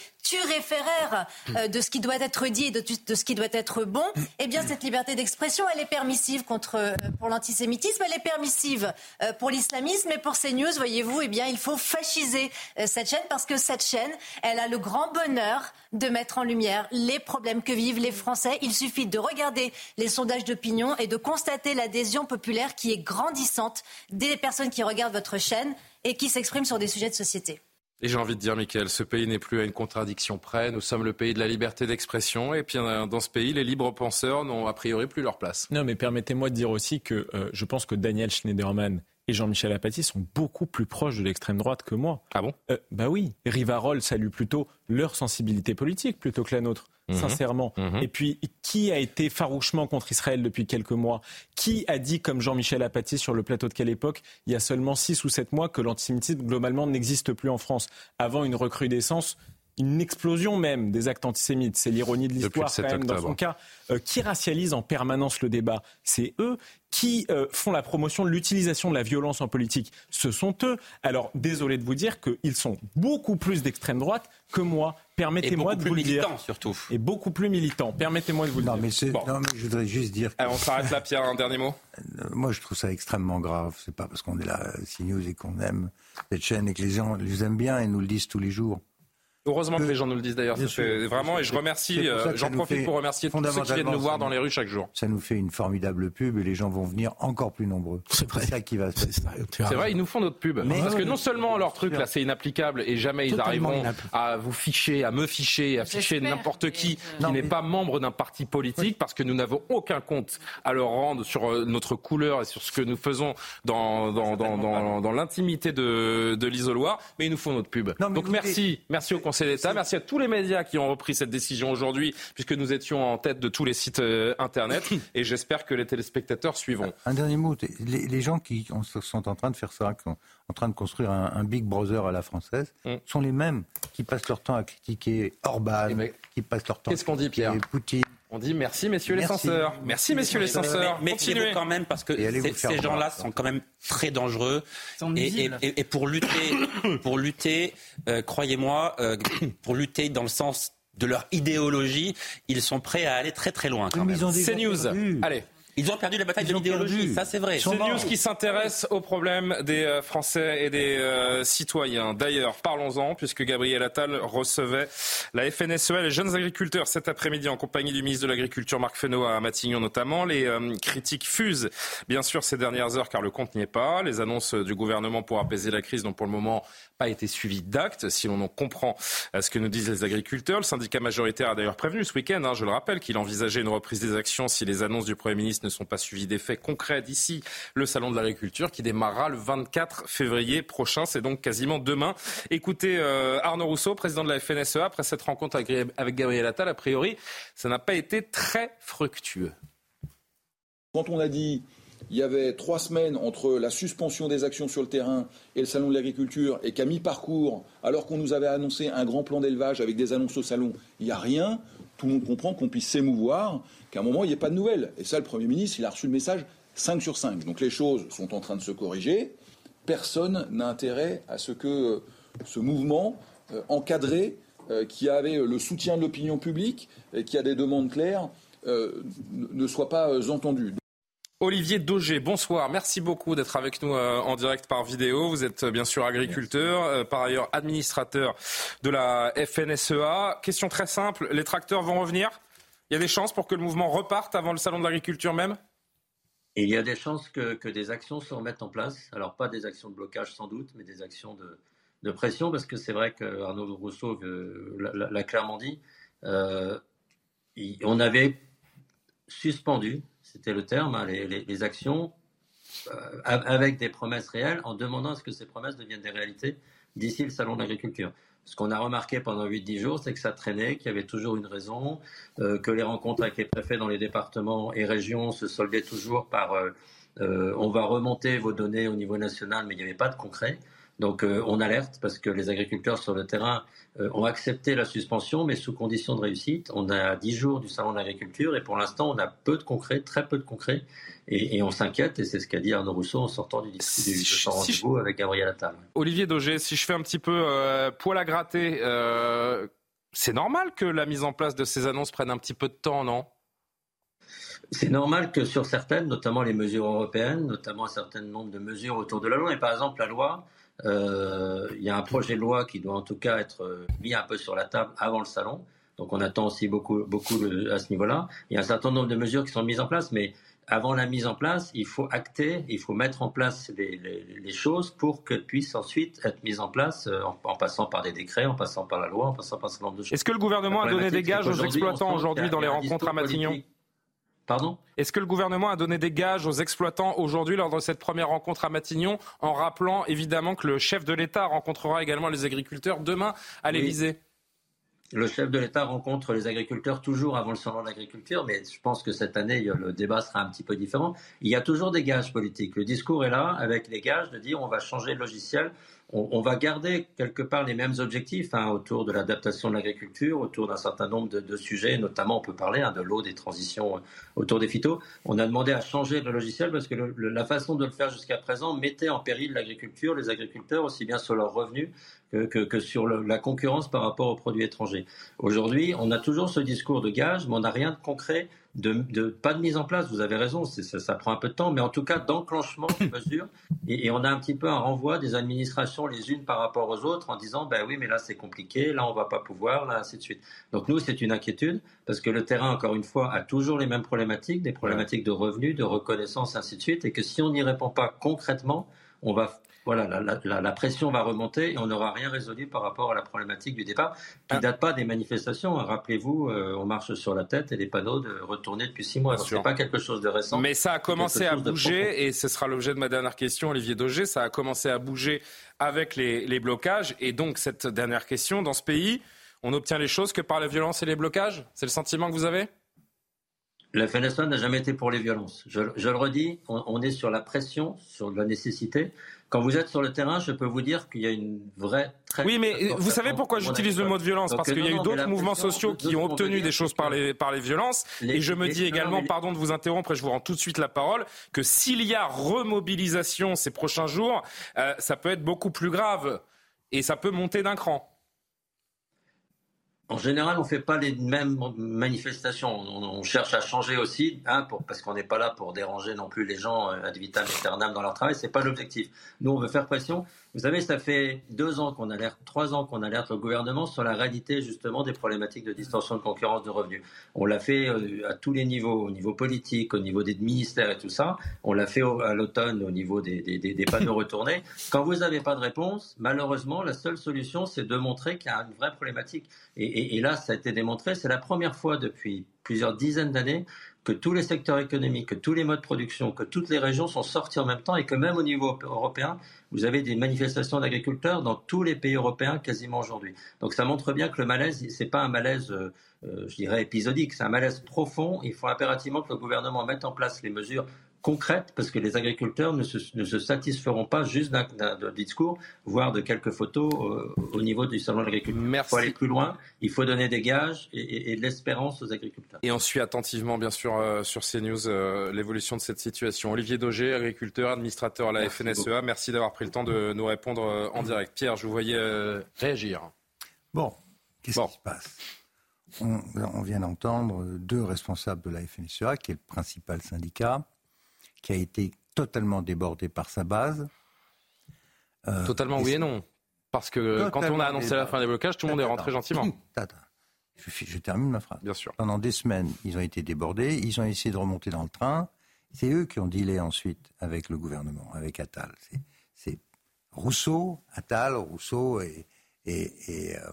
euh, de ce qui doit être dit et de, ce qui doit être bon, eh bien cette liberté d'expression, elle est permissive contre, euh, pour l'antisémitisme, elle est permissive euh, pour l'islamisme et pour CNews, voyez-vous, eh bien il faut fasciser cette chaîne parce que cette chaîne, elle a le grand bonheur de mettre en lumière les problèmes que vivent les Français. Il suffit de regarder les sondages d'opinion et de constater l'adhésion populaire qui est grandissante des personnes qui regardent votre chaîne et qui s'expriment sur des sujets de société. Et j'ai envie de dire, Michael, ce pays n'est plus à une contradiction près. Nous sommes le pays de la liberté d'expression, et puis euh, dans ce pays, les libres penseurs n'ont a priori plus leur place. Non, mais permettez-moi de dire aussi que euh, je pense que Daniel Schneiderman et Jean-Michel Apathy sont beaucoup plus proches de l'extrême droite que moi. Ah bon? Euh, Bah oui, Rivarol salue plutôt leur sensibilité politique plutôt que la nôtre, Mhm. sincèrement. Mhm. Et puis, qui a été farouchement contre Israël depuis quelques mois? Qui a dit, comme Jean-Michel Apathy sur le plateau de quelle époque, il y a seulement 6 ou 7 mois, que l'antisémitisme globalement n'existe plus en France? Avant une recrudescence une explosion même des actes antisémites. C'est l'ironie de l'histoire quand même dans son cas. Euh, qui racialise en permanence le débat C'est eux qui euh, font la promotion de l'utilisation de la violence en politique. Ce sont eux. Alors, désolé de vous dire qu'ils sont beaucoup plus d'extrême droite que moi. Permettez-moi de vous le dire. surtout. Et beaucoup plus militants. Permettez-moi de vous le non, dire. Mais Non, mais je voudrais juste dire. on s'arrête là, Pierre, un dernier mot. Euh, moi, je trouve ça extrêmement grave. C'est pas parce qu'on est là, CNews, et qu'on aime cette chaîne et que les gens les aiment bien et nous le disent tous les jours. Heureusement que les gens nous le disent d'ailleurs. Vraiment, et je remercie, euh, j'en profite pour remercier tous ceux qui viennent nous voir dans les rues chaque jour. Ça nous fait une formidable pub et les gens vont venir encore plus nombreux. C'est vrai. ça qui va se C'est vrai, ils nous font notre pub. Parce que non seulement leur truc là, c'est inapplicable et jamais ils arriveront à vous ficher, à me ficher, à ficher n'importe qui qui n'est pas membre d'un parti politique parce que nous n'avons aucun compte à leur rendre sur euh, notre couleur et sur ce que nous faisons dans, dans, dans, dans, l'intimité de, de l'isoloir. Mais ils nous font notre pub. Donc merci, merci au Conseil Merci à tous les médias qui ont repris cette décision aujourd'hui, puisque nous étions en tête de tous les sites euh, Internet. Et j'espère que les téléspectateurs suivront. Un dernier mot. Les, gens qui sont en train de faire ça, qui sont en train de construire un, Big Brother à la française, mm. sont les mêmes qui passent leur temps à critiquer Orban, eh ben, qui passent leur temps Qu'est-ce qu'on dit, Pierre? Poutine. On dit merci messieurs les censeurs. Merci messieurs les censeurs. Mais méfiez-vous quand même parce que ces, gens-là sont quand même très dangereux. Et, pour lutter, pour lutter, euh, croyez-moi, euh, pour lutter dans le sens de leur idéologie, ils sont prêts à aller très très loin. C'est news. Allez. Ils ont perdu la bataille de l'idéologie, ça c'est vrai. C'est News qui s'intéresse aux problèmes des euh, Français et des euh, citoyens. D'ailleurs, parlons-en, puisque Gabriel Attal recevait la FNSEA, les jeunes agriculteurs, cet après-midi en compagnie du ministre de l'Agriculture, Marc Fesneau, à Matignon notamment. Les euh, critiques fusent, bien sûr, ces dernières heures, car le compte n'y est pas. Les annonces du gouvernement pour apaiser la crise n'ont pour le moment pas été suivies d'actes, si l'on en comprend ce que nous disent les agriculteurs. Le syndicat majoritaire a d'ailleurs prévenu ce week-end, hein, je le rappelle, qu'il envisageait une reprise des actions si les annonces du Premier ministre ne sont pas suivies d'effets concrets d'ici le Salon de l'agriculture qui démarrera le 24 février prochain. C'est donc quasiment demain. Écoutez euh, Arnaud Rousseau, président de la FNSEA, après cette rencontre avec Gabriel Attal, a priori, ça n'a pas été très fructueux. Quand on a dit il y avait trois semaines entre la suspension des actions sur le terrain et le salon de l'agriculture, et qu'à mi-parcours, alors qu'on nous avait annoncé un grand plan d'élevage avec des annonces au salon, il n'y a rien, tout le monde comprend qu'on puisse s'émouvoir, qu'à un moment, il n'y ait pas de nouvelles. Et ça, le Premier ministre, il a reçu le message 5 sur 5. Donc les choses sont en train de se corriger. Personne n'a intérêt à ce que euh, ce mouvement euh, encadré, euh, qui avait le soutien de l'opinion publique et qui a des demandes claires, ne soit pas entendu. Olivier Daugé, bonsoir. Merci beaucoup d'être avec nous en direct par vidéo. Vous êtes bien sûr agriculteur, par ailleurs administrateur de la FNSEA. Question très simple, les tracteurs vont revenir? Il y a des chances pour que le mouvement reparte avant le salon de l'agriculture même? Il y a des chances que, des actions se remettent en place. Alors pas des actions de blocage sans doute, mais des actions de, pression, parce que c'est vrai que Arnaud Rousseau l'a clairement dit. Euh, on avait suspendu, c'était le terme, hein, les, actions euh, avec des promesses réelles, en demandant à ce que ces promesses deviennent des réalités d'ici le salon de l'agriculture. Ce qu'on a remarqué pendant 8-10 jours, c'est que ça traînait, qu'il y avait toujours une raison, euh, que les rencontres avec les préfets dans les départements et régions se soldaient toujours par euh, on va remonter vos données au niveau national, mais il n'y avait pas de concret. Donc on alerte parce que les agriculteurs sur le terrain ont accepté la suspension, mais sous condition de réussite. On a 10 jours du salon de l'agriculture et pour l'instant on a peu de concret, très peu de concret. Et, on s'inquiète, et c'est ce qu'a dit Arnaud Rousseau en sortant du, rendez-vous avec Gabriel Attal. Olivier Daugé, si je fais un petit peu euh, poil à gratter, euh, c'est normal que la mise en place de ces annonces prenne un petit peu de temps, non? C'est normal que sur certaines, notamment les mesures européennes, notamment un certain nombre de mesures autour de la loi, et par exemple la loi, euh, il y a un projet de loi qui doit en tout cas être mis un peu sur la table avant le salon. Donc on attend aussi beaucoup, beaucoup à ce niveau-là. Il y a un certain nombre de mesures qui sont mises en place, mais avant la mise en place, il faut acter, il faut mettre en place les, choses pour qu'elles puissent ensuite être mises en place euh, en, passant par des décrets, en passant par la loi, en passant par ce nombre de choses. Est-ce que le gouvernement a donné des gages aux exploitants aujourd'hui dans les rencontres à Matignon? Pardon Est-ce que le gouvernement a donné des gages aux exploitants aujourd'hui lors de cette première rencontre à Matignon, en rappelant évidemment que le chef de l'État rencontrera également les agriculteurs demain à l'Élysée? Le chef de l'État rencontre les agriculteurs toujours avant le salon de l'agriculture, mais je pense que cette année, le débat sera un petit peu différent. Il y a toujours des gages politiques. Le discours est là avec les gages de dire on va changer le logiciel, on, va garder quelque part les mêmes objectifs hein, autour de l'adaptation de l'agriculture, autour d'un certain nombre de, sujets, notamment on peut parler hein, de l'eau, des transitions euh, autour des phytos. On a demandé à changer le logiciel parce que la façon de le faire jusqu'à présent mettait en péril l'agriculture, les agriculteurs, aussi bien sur leurs revenus que, sur la concurrence par rapport aux produits étrangers. Aujourd'hui, on a toujours ce discours de gage, mais on n'a rien de concret, de, pas de mise en place. Vous avez raison, ça, prend un peu de temps, mais en tout cas d'enclenchement de mesures. Et, on a un petit peu un renvoi des administrations les unes par rapport aux autres en disant, ben oui, mais là c'est compliqué, là on va pas pouvoir, là ainsi de suite. Donc nous, c'est une inquiétude parce que le terrain, encore une fois, a toujours les mêmes problématiques, des problématiques de revenus, de reconnaissance, ainsi de suite, et que si on n'y répond pas concrètement, on va voilà, la, pression va remonter et on n'aura rien résolu par rapport à la problématique du départ, qui ne ah. date pas des manifestations. Rappelez-vous, euh, on marche sur la tête et les panneaux de retourner depuis six mois. Ce n'est pas quelque chose de récent. Mais ça a commencé à bouger, et ce sera l'objet de ma dernière question, Olivier Daugé, ça a commencé à bouger avec les, les blocages. Et donc, cette dernière question, dans ce pays, on obtient les choses que par la violence et les blocages? C'est le sentiment que vous avez? La FNSA n'a jamais été pour les violences. Je, le redis, on, est sur la pression, sur la nécessité. Quand vous êtes sur le terrain, je peux vous dire qu'il y a une vraie. Très oui, mais vous savez pourquoi j'utilise le mot de violence? Parce qu'il y a eu d'autres mouvements sociaux qui ont obtenu des choses par les, par les violences. et je me dis également, pardon de vous interrompre, et je vous rends tout de suite la parole, que s'il y a remobilisation ces prochains jours, euh, ça peut être beaucoup plus grave et ça peut monter d'un cran. En général, on ne fait pas les mêmes manifestations. On, cherche à changer aussi, hein, parce qu'on n'est pas là pour déranger non plus les gens euh, ad vitam aeternam dans leur travail. C'est pas l'objectif. Nous, on veut faire pression. Vous savez, ça fait deux ans qu'on alerte, trois ans qu'on alerte le gouvernement sur la réalité justement des problématiques de distorsion de concurrence de revenus. On l'a fait euh, à tous les niveaux, au niveau politique, au niveau des ministères et tout ça. On l'a fait à l'automne au niveau des, des, panneaux retournés. Quand vous n'avez pas de réponse, malheureusement, la seule solution, c'est de montrer qu'il y a une vraie problématique. Et là, ça a été démontré. C'est la première fois depuis plusieurs dizaines d'années que tous les secteurs économiques, que tous les modes de production, que toutes les régions sont sortis en même temps et que même au niveau européen, vous avez des manifestations d'agriculteurs dans tous les pays européens quasiment aujourd'hui. Donc ça montre bien que le malaise, c'est pas un malaise, euh, euh, je dirais, épisodique, c'est un malaise profond. Il faut impérativement que le gouvernement mette en place les mesures concrète, parce que les agriculteurs ne se, satisferont pas juste d'un discours, voire de quelques photos euh, au niveau du salon de l'agriculture. Il faut aller plus loin, il faut donner des gages et, de l'espérance aux agriculteurs. Et on suit attentivement, bien sûr, euh, sur CNews, euh, l'évolution de cette situation. Olivier Daugé, agriculteur, administrateur à la FNSEA, merci d'avoir pris le temps de nous répondre en direct. Pierre, je vous voyais réagir. Bon, qu'est-ce qui se passe? On, on vient d'entendre deux responsables de la FNSEA, qui est le principal syndicat, qui a été totalement débordé par sa base. Euh, totalement oui et non. Parce que quand on a annoncé la fin des blocages, tout le monde est rentré gentiment. Je, je, termine ma phrase. Bien sûr. Pendant des semaines, ils ont été débordés, ils ont essayé de remonter dans le train. C'est eux qui ont dealé ensuite avec le gouvernement, avec Attal. C'est Rousseau, Attal, Rousseau et, et, et, euh,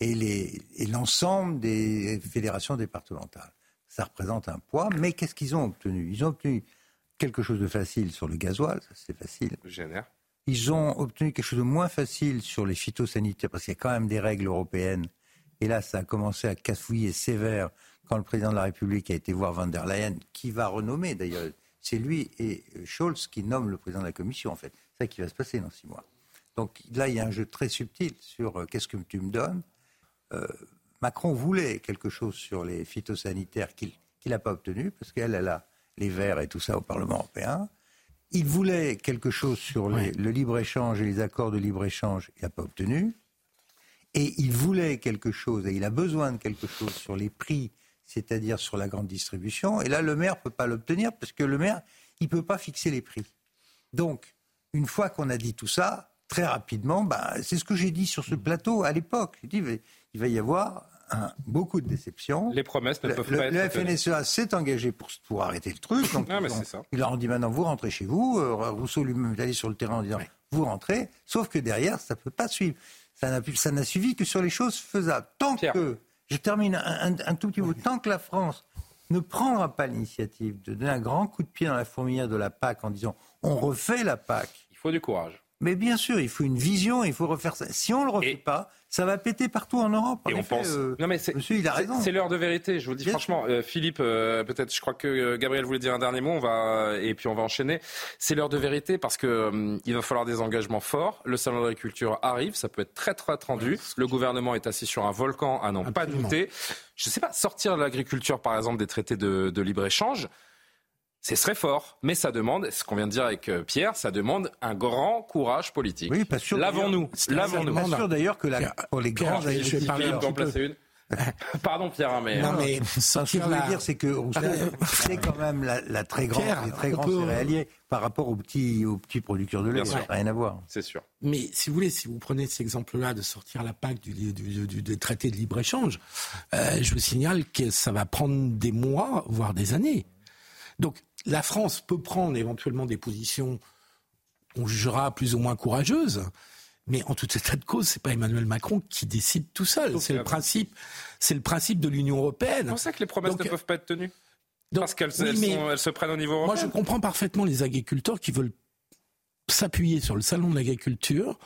et l'ensemble des fédérations départementales. Ça représente un poids, mais qu'est-ce qu'ils ont obtenu? Ils ont obtenu quelque chose de facile sur le gasoil, c'est facile. Ils ont obtenu quelque chose de moins facile sur les phytosanitaires, parce qu'il y a quand même des règles européennes. Et là, ça a commencé à cafouiller sévère quand le président de la République a été voir Van der Leyen, qui va renommer d'ailleurs. C'est lui et Scholz qui nomment le président de la Commission, en fait. C'est ça qui va se passer dans six mois. Donc là, il y a un jeu très subtil sur euh, qu'est-ce que tu me donnes. Euh, Macron voulait quelque chose sur les phytosanitaires qu'il n'a pas obtenu, parce qu'elle, elle a les Verts et tout ça au Parlement européen. Il voulait quelque chose sur le libre-échange et les accords de libre-échange, il n'a pas obtenu. Et il voulait quelque chose, et il a besoin de quelque chose sur les prix, c'est-à-dire sur la grande distribution. Et là, le maire ne peut pas l'obtenir parce que le maire, il ne peut pas fixer les prix. Donc, une fois qu'on a dit tout ça, très rapidement, bah, c'est ce que j'ai dit sur ce plateau à l'époque. J'ai dit, il va y avoir beaucoup de déceptions. Les promesses ne peuvent pas être. Le FNSEA s'est engagé pour, pour arrêter le truc. Donc ah, mais ça. Il leur a dit maintenant vous rentrez chez vous. Euh, Rousseau lui-même est allé sur le terrain en disant vous rentrez. Sauf que derrière, ça ne peut pas suivre. Ça n'a suivi que sur les choses faisables. Tant que, je termine un, un, tout petit peu, tant que la France ne prendra pas l'initiative de donner un grand coup de pied dans la fourmilière de la PAC en disant on refait la PAC. Il faut du courage. Mais bien sûr, il faut une vision, il faut refaire ça. Si on ne le refait pas, ça va péter partout en Europe. et on pense. Euh, non mais c'est, monsieur, il a raison. C'est l'heure de vérité. Je vous le dis franchement, euh, Philippe. Euh, peut-être, je crois que Gabriel voulait dire un dernier mot. On va et puis on va enchaîner. C'est l'heure de vérité parce que il va falloir des engagements forts. Le salon d'agriculture arrive. Ça peut être très très tendu. Le gouvernement est assis sur un volcan à n'en pas douter. Je ne sais pas sortir l'agriculture par exemple des traités de, de libre échange. Ce serait fort, mais ça demande, ce qu'on vient de dire avec euh, Pierre, ça demande un grand courage politique. Oui, pas sûr. L'avons-nous L'avons-nous. Pas sûr d'ailleurs que la, pour les grands agriculteurs. une. Pardon Pierre, hein, mais... Non, mais ce que je voulais dire, c'est que c'est quand même la, très grande, les très grands céréaliers par rapport aux petits, aux petits producteurs de lait. Ça n'a rien à voir. C'est sûr. Mais si vous voulez, si vous prenez cet exemple-là de sortir la PAC du, du, du, du traité de libre-échange, euh, je vous signale que ça va prendre des mois, voire des années. Donc, la France peut prendre éventuellement des positions, on jugera plus ou moins courageuses, mais en tout état de cause, c'est pas Emmanuel Macron qui décide tout seul. C'est le principe, c'est le principe de l'Union européenne. C'est pour ça que les promesses ne peuvent pas être tenues. Parce qu'elles se prennent au niveau européen. Moi, je comprends parfaitement les agriculteurs qui veulent s'appuyer sur le salon de l'agriculture,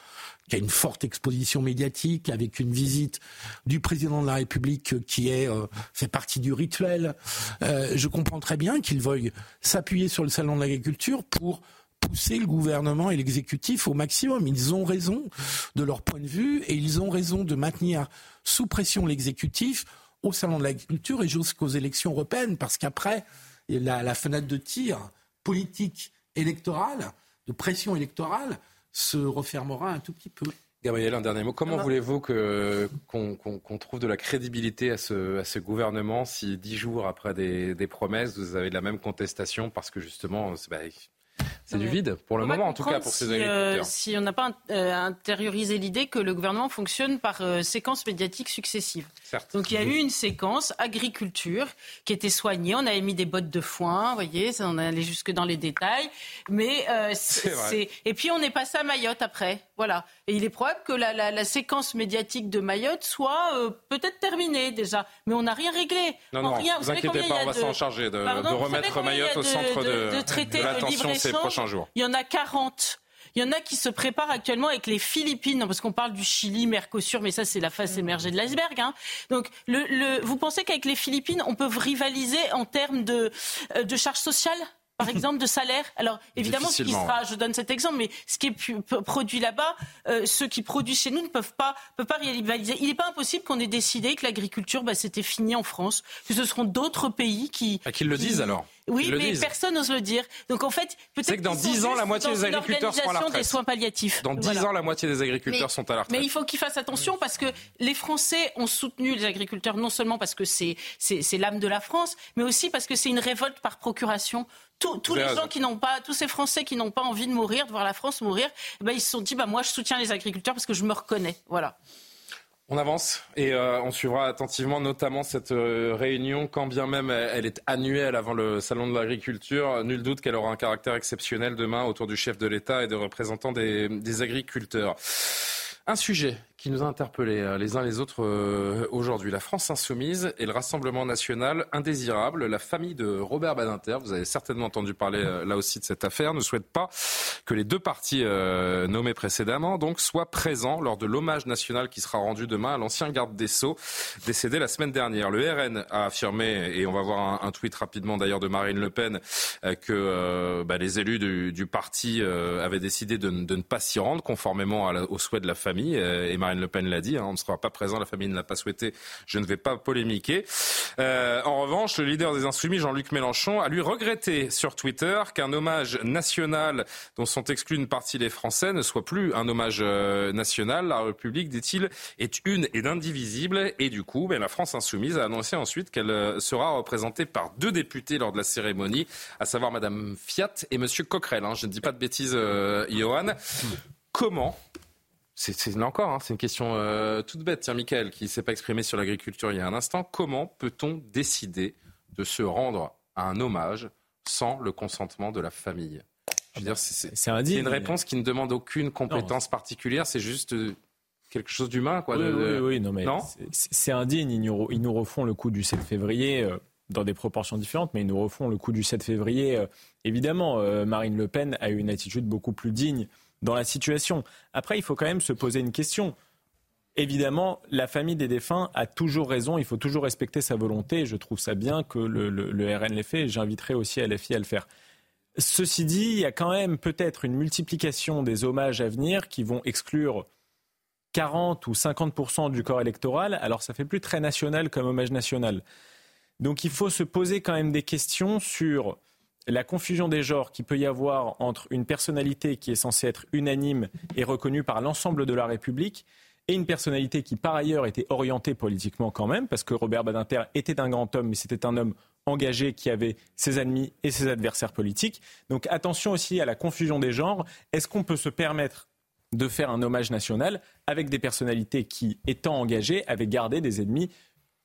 qui a une forte exposition médiatique, avec une visite du président de la République qui est euh, fait partie du rituel. Euh, je comprends très bien qu'ils veuillent s'appuyer sur le salon de l'agriculture pour pousser le gouvernement et l'exécutif au maximum. Ils ont raison de leur point de vue et ils ont raison de maintenir sous pression l'exécutif au salon de l'agriculture et jusqu'aux élections européennes, parce qu'après, la, la fenêtre de tir politique électorale de pression électorale se refermera un tout petit peu. Gabriel, un dernier mot. Comment voulez-vous qu'on trouve de la crédibilité à ce, à ce gouvernement si dix jours après des, des, promesses, vous avez la même contestation parce que justement, bah, c'est du vide, pour le moment en tout cas, pour ces euh, agriculteurs. si on n'a pas euh, intériorisé l'idée que le gouvernement fonctionne par euh, séquences médiatiques successives. Donc il y a eu une séquence agriculture qui était soignée, on avait mis des bottes de foin, vous voyez, ça, on allait jusque dans les détails. Mais c'est, Et puis on est passé à Mayotte après, voilà. Et il est probable que la, la, la séquence médiatique de Mayotte soit peut-être terminée déjà, mais on n'a rien réglé. Non, non, rien. vous, inquiétez pas, on va s'en charger de, remettre Mayotte au centre de, de, l'attention ces prochains il y en a 40. Il y en a qui se préparent actuellement avec les Philippines, parce qu'on parle du Chili, Mercosur, mais ça c'est la face émergée de l'iceberg. Hein. Donc, le, vous pensez qu'avec les Philippines, on peut rivaliser en termes de, euh, de charges sociales? Par exemple, de salaire. Alors, évidemment, ce qui sera, je donne cet exemple, mais ce qui est produit là-bas, euh, ceux qui produisent chez nous ne peuvent pas, peuvent pas rivaliser. Il n'est pas impossible qu'on ait décidé que l'agriculture, bah, c'était fini en France, que ce seront d'autres pays qui. À qui le disent alors? Oui, mais personne n'ose le dire. Donc en fait, peut-être. C'est que dans 10 ans, la moitié des agriculteurs sont à la retraite. des soins palliatifs. Dans 10 ans, la moitié des agriculteurs sont à la retraite. Mais il faut qu'ils fassent attention parce que les Français ont soutenu les agriculteurs non seulement parce que c'est l'âme de la France, mais aussi parce que c'est une révolte par procuration tous, les gens qui n'ont pas, tous ces Français qui n'ont pas envie de mourir, de voir la France mourir, eh ben, ils se sont dit, bah, moi, je soutiens les agriculteurs parce que je me reconnais. Voilà. On avance et euh, on suivra attentivement notamment cette euh, réunion, quand bien même elle est annuelle avant le Salon de l'agriculture. Nul doute qu'elle aura un caractère exceptionnel demain autour du chef de l'État et des représentants des, des agriculteurs. Un sujet qui nous a interpellés euh, les uns les autres euh, aujourd'hui. La France insoumise et le Rassemblement national indésirable. La famille de Robert Badinter, vous avez certainement entendu parler euh, là aussi de cette affaire, ne souhaite pas que les deux partis nommés précédemment donc soient présents lors de l'hommage national qui sera rendu demain à l'ancien garde des Sceaux décédé la semaine dernière. Le RN a affirmé, et on va voir un, tweet rapidement d'ailleurs de Marine Le Pen, que bah, les élus du, parti avaient décidé de, ne pas s'y rendre conformément au souhait de la famille. Le Pen l'a dit, hein, on ne sera pas présent, la famille ne l'a pas souhaité, je ne vais pas polémiquer. Euh, en revanche, le leader des Insoumis, Jean-Luc Mélenchon, a lui regretté sur Twitter qu'un hommage national dont sont exclus une partie des Français ne soit plus un hommage euh, national. La République, dit-il, est une et indivisible. Et du coup, ben, la France Insoumise a annoncé ensuite qu'elle euh, sera représentée par deux députés lors de la cérémonie, à savoir Madame Fiat et Monsieur Coquerel. Hein. Je ne dis pas de bêtises, Johan. Comment c'est là encore, hein, c'est une question euh, toute bête. Tiens, Michael, qui ne s'est pas exprimé sur l'agriculture il y a un instant, comment peut-on décider de se rendre à un hommage sans le consentement de la famille? C'est une réponse qui ne demande aucune compétence particulière, c'est juste euh, quelque chose d'humain, quoi. Oui, oui, oui, non, mais c'est indigne. Ils nous, ils nous, refont le coup du 7 février. Euh, dans des proportions différentes, mais ils nous refont le coup du 7 février. évidemment, Marine Le Pen a eu une attitude beaucoup plus digne dans la situation. Après, il faut quand même se poser une question. Évidemment, la famille des défunts a toujours raison, il faut toujours respecter sa volonté. Je trouve ça bien que le, RN l'ait fait et j'inviterai aussi LFI à le faire. Ceci dit, il y a quand même peut-être une multiplication des hommages à venir qui vont exclure 40 ou 50 du corps électoral. Alors ça fait plus très national comme hommage national. Donc il faut se poser quand même des questions sur la confusion des genres qu'il peut y avoir entre une personnalité qui est censée être unanime et reconnue par l'ensemble de la République et une personnalité qui par ailleurs était orientée politiquement quand même, parce que Robert Badinter était un grand homme, mais c'était un homme engagé qui avait ses ennemis et ses adversaires politiques. Donc attention aussi à la confusion des genres. Est-ce qu'on peut se permettre de faire un hommage national avec des personnalités qui, étant engagées, avaient gardé des ennemis,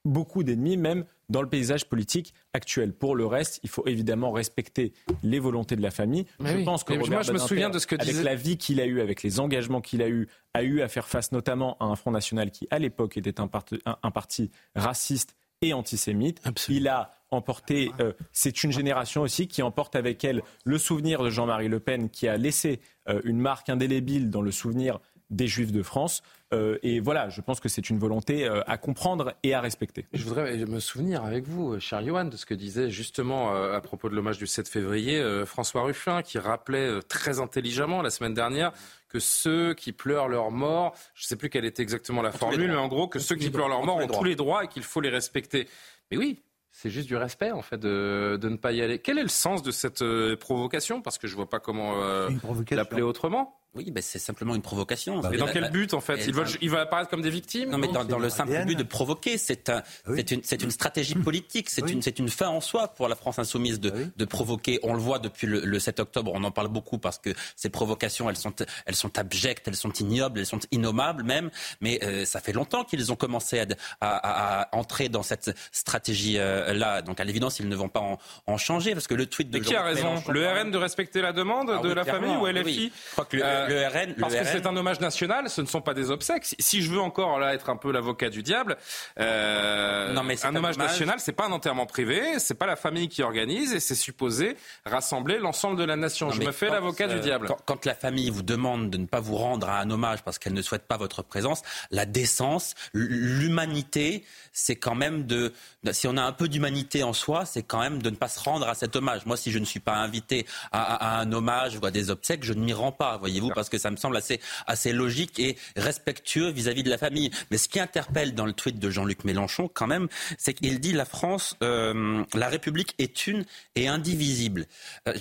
beaucoup d'ennemis même dans le paysage politique actuel. Pour le reste, il faut évidemment respecter les volontés de la famille. je pense que moi, je me souviens de ce que avec la vie qu'il a eue, avec les engagements qu'il a eus, a eu à faire face notamment à un Front National qui, à l'époque, était un, parti raciste et antisémite. Il a emporté, euh, c'est une génération aussi qui emporte avec elle le souvenir de Jean-Marie Le Pen, qui a laissé euh, une marque indélébile dans le souvenir des Juifs de France. Euh, et voilà, je pense que c'est une volonté euh, à comprendre et à respecter. Je voudrais me souvenir avec vous, euh, cher Johan, de ce que disait justement à propos de l'hommage du 7 février François Ruffin, qui rappelait très intelligemment la semaine dernière que ceux qui pleurent leur mort, je ne sais plus quelle était exactement la formule, mais en gros que ceux qui pleurent leur mort ont tous les droits et qu'il faut les respecter. Mais oui, c'est juste du respect, en fait, de, ne pas y aller. Quel est le sens de cette provocation? Parce que je ne vois pas comment l'appeler autrement. Oui, ben c'est simplement une provocation. Et dans quel but, en fait? ils veulent, il va apparaître comme des victimes? Non, mais dans, le simple but de provoquer. C'est un, une, une, stratégie politique. C'est une, une fin en soi pour la France insoumise de, de provoquer. On le voit depuis le, le, 7 octobre. On en parle beaucoup parce que ces provocations, elles sont, elles sont abjectes, elles sont ignobles, elles sont innommables même. Mais euh, ça fait longtemps qu'ils ont commencé à, à, à, entrer dans cette stratégie-là. Donc, à l'évidence, ils ne vont pas en, en, changer parce que le tweet de. Mais qui a raison? Le RN de respecter la demande ah de la famille ou LFI Je crois que le, le RN. Parce que c'est un hommage national, ce ne sont pas des obsèques. Si, je veux encore là être un peu l'avocat du diable, euh, non, mais un hommage national, c'est pas un enterrement privé, c'est pas la famille qui organise et c'est supposé rassembler l'ensemble de la nation. je me fais l'avocat du diable. Quand, la famille vous demande de ne pas vous rendre à un hommage parce qu'elle ne souhaite pas votre présence, la décence, l'humanité, c'est quand même de, si on a un peu d'humanité en soi, c'est quand même de ne pas se rendre à cet hommage. Moi, si je ne suis pas invité à, un hommage ou à des obsèques, je ne m'y rends pas, voyez-vous, parce que ça me semble assez, assez logique et respectueux vis-à-vis de la famille. Mais ce qui interpelle dans le tweet de Jean-Luc Mélenchon, quand même, c'est qu'il dit la France, euh, la République est une et indivisible. Euh,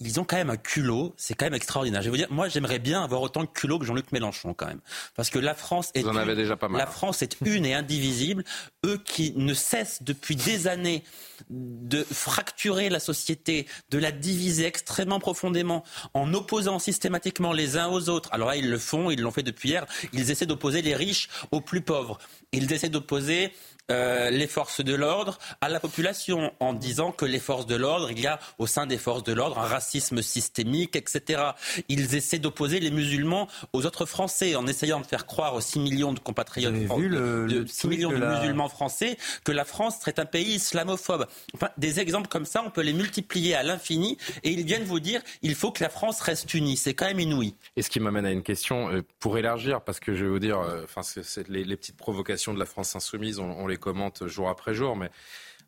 ils ont quand même un culot, c'est quand même extraordinaire. Je vais vous dire, moi, j'aimerais bien avoir autant de culot que Jean-Luc Mélenchon, quand même, parce que la France est, vous en avez déjà pas mal. la France est une et indivisible. Eux qui ne cessent depuis des années de fracturer la société, de la diviser extrêmement profondément, en opposant systématiquement les uns aux autres. Alors là, ils le font, ils l'ont fait depuis hier. Ils essaient d'opposer les riches aux plus pauvres. Ils essaient d'opposer euh, les forces de l'ordre à la population en disant que les forces de l'ordre, il y a au sein des forces de l'ordre un racisme systémique, etc. Ils essaient d'opposer les musulmans aux autres Français en essayant de faire croire aux 6 millions de compatriotes, de, 6 millions de, musulmans français, que la France serait un pays islamophobe. Enfin, des exemples comme ça, on peut les multiplier à l'infini et ils viennent vous dire il faut que la France reste unie. C'est quand même inouï. Et ce qui m'amène à une question euh, pour élargir, parce que je vais vous dire, euh, enfin, c'est les, petites provocations de la France insoumise, on, on les commente jour après jour. Mais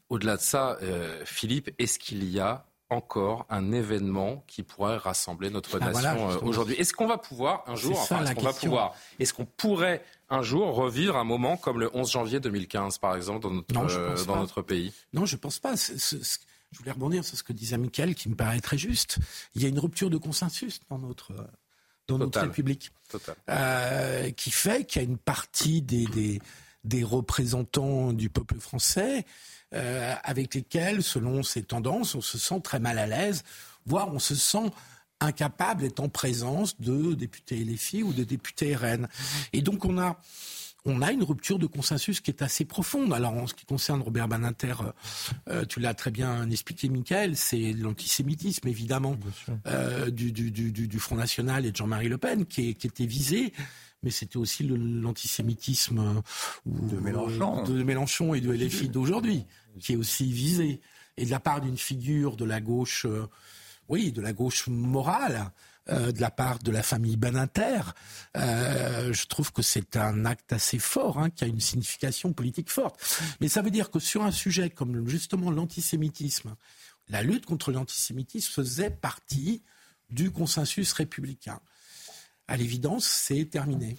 au-delà de ça, euh, Philippe, est-ce qu'il y a encore un événement qui pourrait rassembler notre ah, nation euh, aujourd'hui? Est-ce qu'on va pouvoir un jour, est-ce qu'on va pouvoir, est-ce qu'on pourrait un jour revivre un moment comme le 11 janvier 2015, par exemple, dans notre, euh, dans notre pays? Non, je ne pense pas. je voulais rebondir sur ce que disait Michael, qui me paraît très juste. Il y a une rupture de consensus dans notre dans notre République, qui fait qu'il y a une partie des, des, des représentants du peuple français euh, avec lesquels, selon ces tendances, on se sent très mal à l'aise, voire on se sent incapable d'être en présence de députés LFI ou de députés RN. Et donc on a on a une rupture de consensus qui est assez profonde. Alors en ce qui concerne Robert Baninter, euh, euh, tu l'as très bien expliqué, Michael, c'est l'antisémitisme évidemment euh, du, du, du, du, Front National et de Jean-Marie Le Pen qui, qui était visé mais c'était aussi l'antisémitisme euh, de Mélenchon. de Mélenchon et de LFI d'aujourd'hui, qui est aussi visé. Et de la part d'une figure de la gauche, euh, oui, de la gauche morale, euh, de la part de la famille Baninter. Euh, je trouve que c'est un acte assez fort, hein, qui a une signification politique forte. Mais ça veut dire que sur un sujet comme justement l'antisémitisme, la lutte contre l'antisémitisme faisait partie du consensus républicain. À l'évidence, c'est terminé.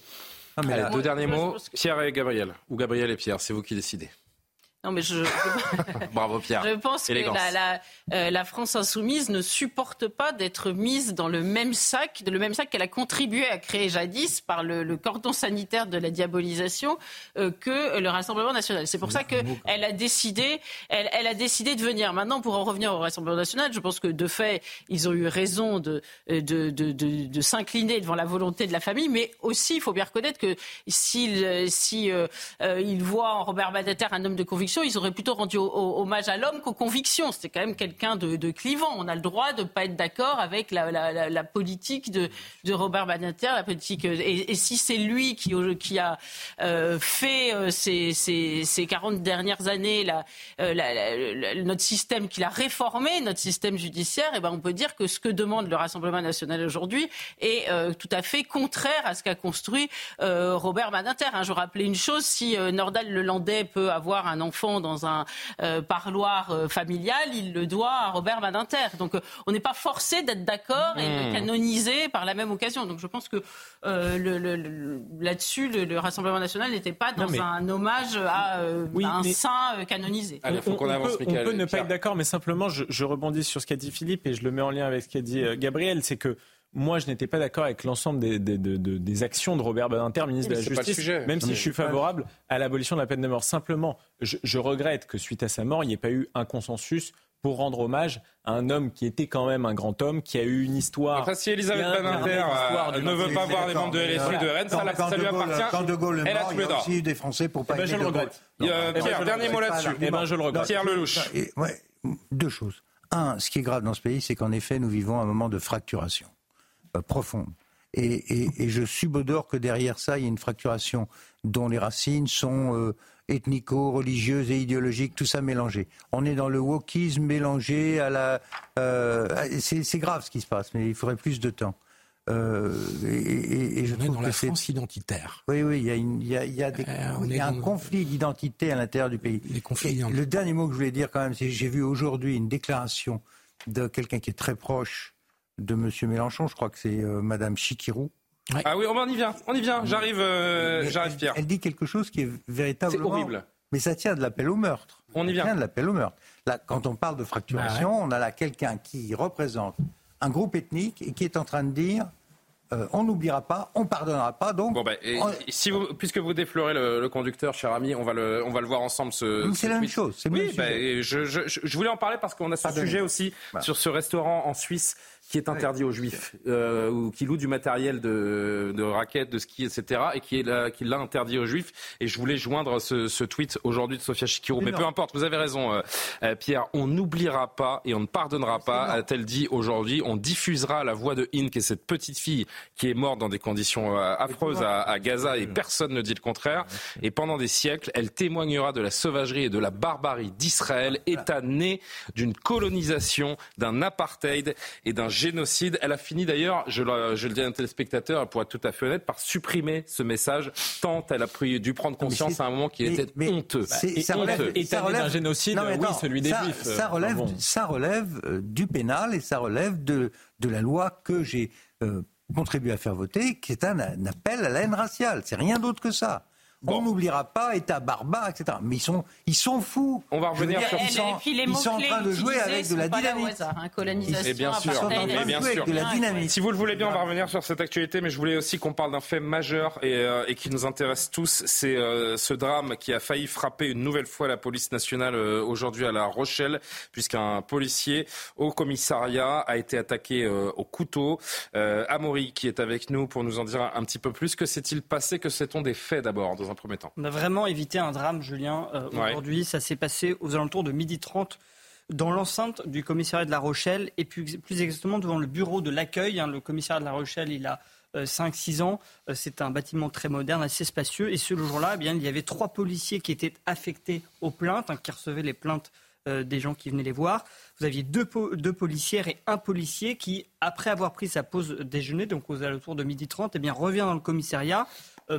Allez, deux derniers mots, Pierre et Gabriel, ou Gabriel et Pierre, c'est vous qui décidez. Non, mais je. Bravo Pierre. Je pense que la, la, euh, la, France insoumise ne supporte pas d'être mise dans le même sac, le même sac qu'elle a contribué à créer jadis par le, le cordon sanitaire de la diabolisation euh, que le Rassemblement national. C'est pour ça qu'elle a décidé, elle, elle, a décidé de venir. Maintenant, pour en revenir au Rassemblement national, je pense que de fait, ils ont eu raison de, de, de, de, de s'incliner devant la volonté de la famille, mais aussi, il faut bien reconnaître que s'ils si, euh, ils voient en Robert Badinter un homme de conviction ils auraient plutôt rendu hommage à l'homme qu'aux convictions. C'était quand même quelqu'un de, clivant. On a le droit de ne pas être d'accord avec la, politique de, Robert Badinter, la politique. Et, si c'est lui qui, qui a euh, fait euh, ces, ces, 40 dernières années euh, notre système, qu'il a réformé, notre système judiciaire, et eh ben on peut dire que ce que demande le Rassemblement national aujourd'hui est tout à fait contraire à ce qu'a construit Robert Badinter. Hein, je rappelais une chose, si Nordal Lelandais peut avoir un enfant dans un euh, parloir euh, familial, il le doit à Robert Badinter. Donc euh, on n'est pas forcé d'être d'accord et de hmm. canoniser par la même occasion. Donc je pense que là-dessus, le, Rassemblement national n'était pas dans un hommage à, un saint canonisé. on, peut, ne pas être d'accord, mais simplement, je, je, rebondis sur ce qu'a dit Philippe et je le mets en lien avec ce qu'a dit Gabriel. C'est que moi, je n'étais pas d'accord avec l'ensemble des, des, des, actions de Robert Badinter, ministre de la Justice, même si je suis favorable à l'abolition de la peine de mort. Simplement, je, je regrette que suite à sa mort, il n'y ait pas eu un consensus pour rendre hommage à un homme qui était quand même un grand homme, qui a eu une histoire. Enfin, si Elisabeth Badinter euh, ne veut pas voir les membres de LSU de Rennes, ça, ça lui appartient. Quand De Gaulle est mort, il y a aussi eu des Français pour pas eh ben, je le regrette. Euh, Pierre, dernier mot là-dessus. Eh ben, je le regrette. Pierre Lelouch. deux choses. Un, ce qui est grave dans ce pays, c'est qu'en effet, nous vivons un moment de fracturation. Euh, profonde. Et, je subodore que derrière ça, il y a une fracturation dont les racines sont euh, ethnico-religieuses et idéologiques, tout ça mélangé. On est dans le wokisme mélangé à la... Euh, c'est grave ce qui se passe, mais il faudrait plus de temps. et, je trouve dans la France identitaire. Oui, oui, il y a, il y a, il y a, des, il y a un conflit d'identité à l'intérieur du pays. le dernier mot que je voulais dire quand même, c'est que j'ai vu aujourd'hui une déclaration de quelqu'un qui est très proche de M. Mélenchon. Je crois que c'est euh, Mme Chikirou. Ah oui, on y vient, on y vient. J'arrive, euh, j'arrive, Pierre. Elle dit quelque chose qui est véritablement. C'est horrible. Mais ça tient de l'appel au meurtre. On y vient. Ça tient de l'appel au meurtre. Là, quand on parle de fracturation, bah on a là quelqu'un qui représente un groupe ethnique et qui est en train de dire euh, on n'oubliera pas, on pardonnera pas. Donc, bon, si vous, puisque vous déflorez le, conducteur, cher ami, on va le, on va le voir ensemble. Ce, c'est la même chose. Oui, je, je, je, voulais en parler parce qu'on a ce sujet aussi sur ce restaurant en Suisse qui est interdit aux juifs, euh, ou qui loue du matériel de, de raquettes, de ski, etc., et qui, est qui l'a interdit aux juifs. Et je voulais joindre ce, ce tweet aujourd'hui de Sofia Chikirou. Mais, peu importe, vous avez raison, euh, euh, Pierre. On n'oubliera pas et on ne pardonnera pas, a-t-elle dit aujourd'hui. On diffusera la voix de In, qui est cette petite fille qui est morte dans des conditions euh, affreuses à, à, Gaza, et personne ne dit le contraire. Et pendant des siècles, elle témoignera de la sauvagerie et de la barbarie d'Israël, État né d'une colonisation, d'un apartheid et d'un génocide. Elle a fini d'ailleurs, je, je, le dis à un téléspectateur, pour être tout à fait honnête, par supprimer ce message, tant elle a pris, dû prendre conscience à un moment qu'il était honteux. Et, ça relève, d'un génocide, oui, celui des Juifs. Ça relève, ça relève euh, du pénal et ça relève de, de la loi que j'ai euh, contribué à faire voter, qui est un, un appel à la haine raciale. C'est rien d'autre que ça. On n'oubliera pas État barbare, etc. Mais ils sont, ils sont fous. On va revenir sur ils sont, ils sont en train de jouer avec de la dynamite. Hein, colonisation, et bien sûr. Si vous le voulez bien, on va revenir sur cette actualité, mais je voulais aussi qu'on parle d'un fait majeur et, euh, et, qui nous intéresse tous. C'est euh, ce drame qui a failli frapper une nouvelle fois la police nationale euh, aujourd'hui à La Rochelle, puisqu'un policier au commissariat a été attaqué au couteau. Amaury, qui est avec nous pour nous en dire un, petit peu plus. Que s'est-il passé? Que sait-on des faits d'abord dans un premier temps. On a vraiment évité un drame, Julien. Euh, aujourd'hui, ça s'est passé aux alentours de midi 30 dans l'enceinte du commissariat de La Rochelle et plus, plus exactement devant le bureau de l'accueil. Hein. le commissariat de La Rochelle, il a 5-6 euh, ans. Euh, c'est un bâtiment très moderne, assez spacieux. Et ce jour-là, eh bien, il y avait trois policiers qui étaient affectés aux plaintes, hein, qui recevaient les plaintes des gens qui venaient les voir. Vous aviez deux, deux, policières et un policier qui, après avoir pris sa pause déjeuner, donc aux alentours de midi 30, eh bien, revient dans le commissariat,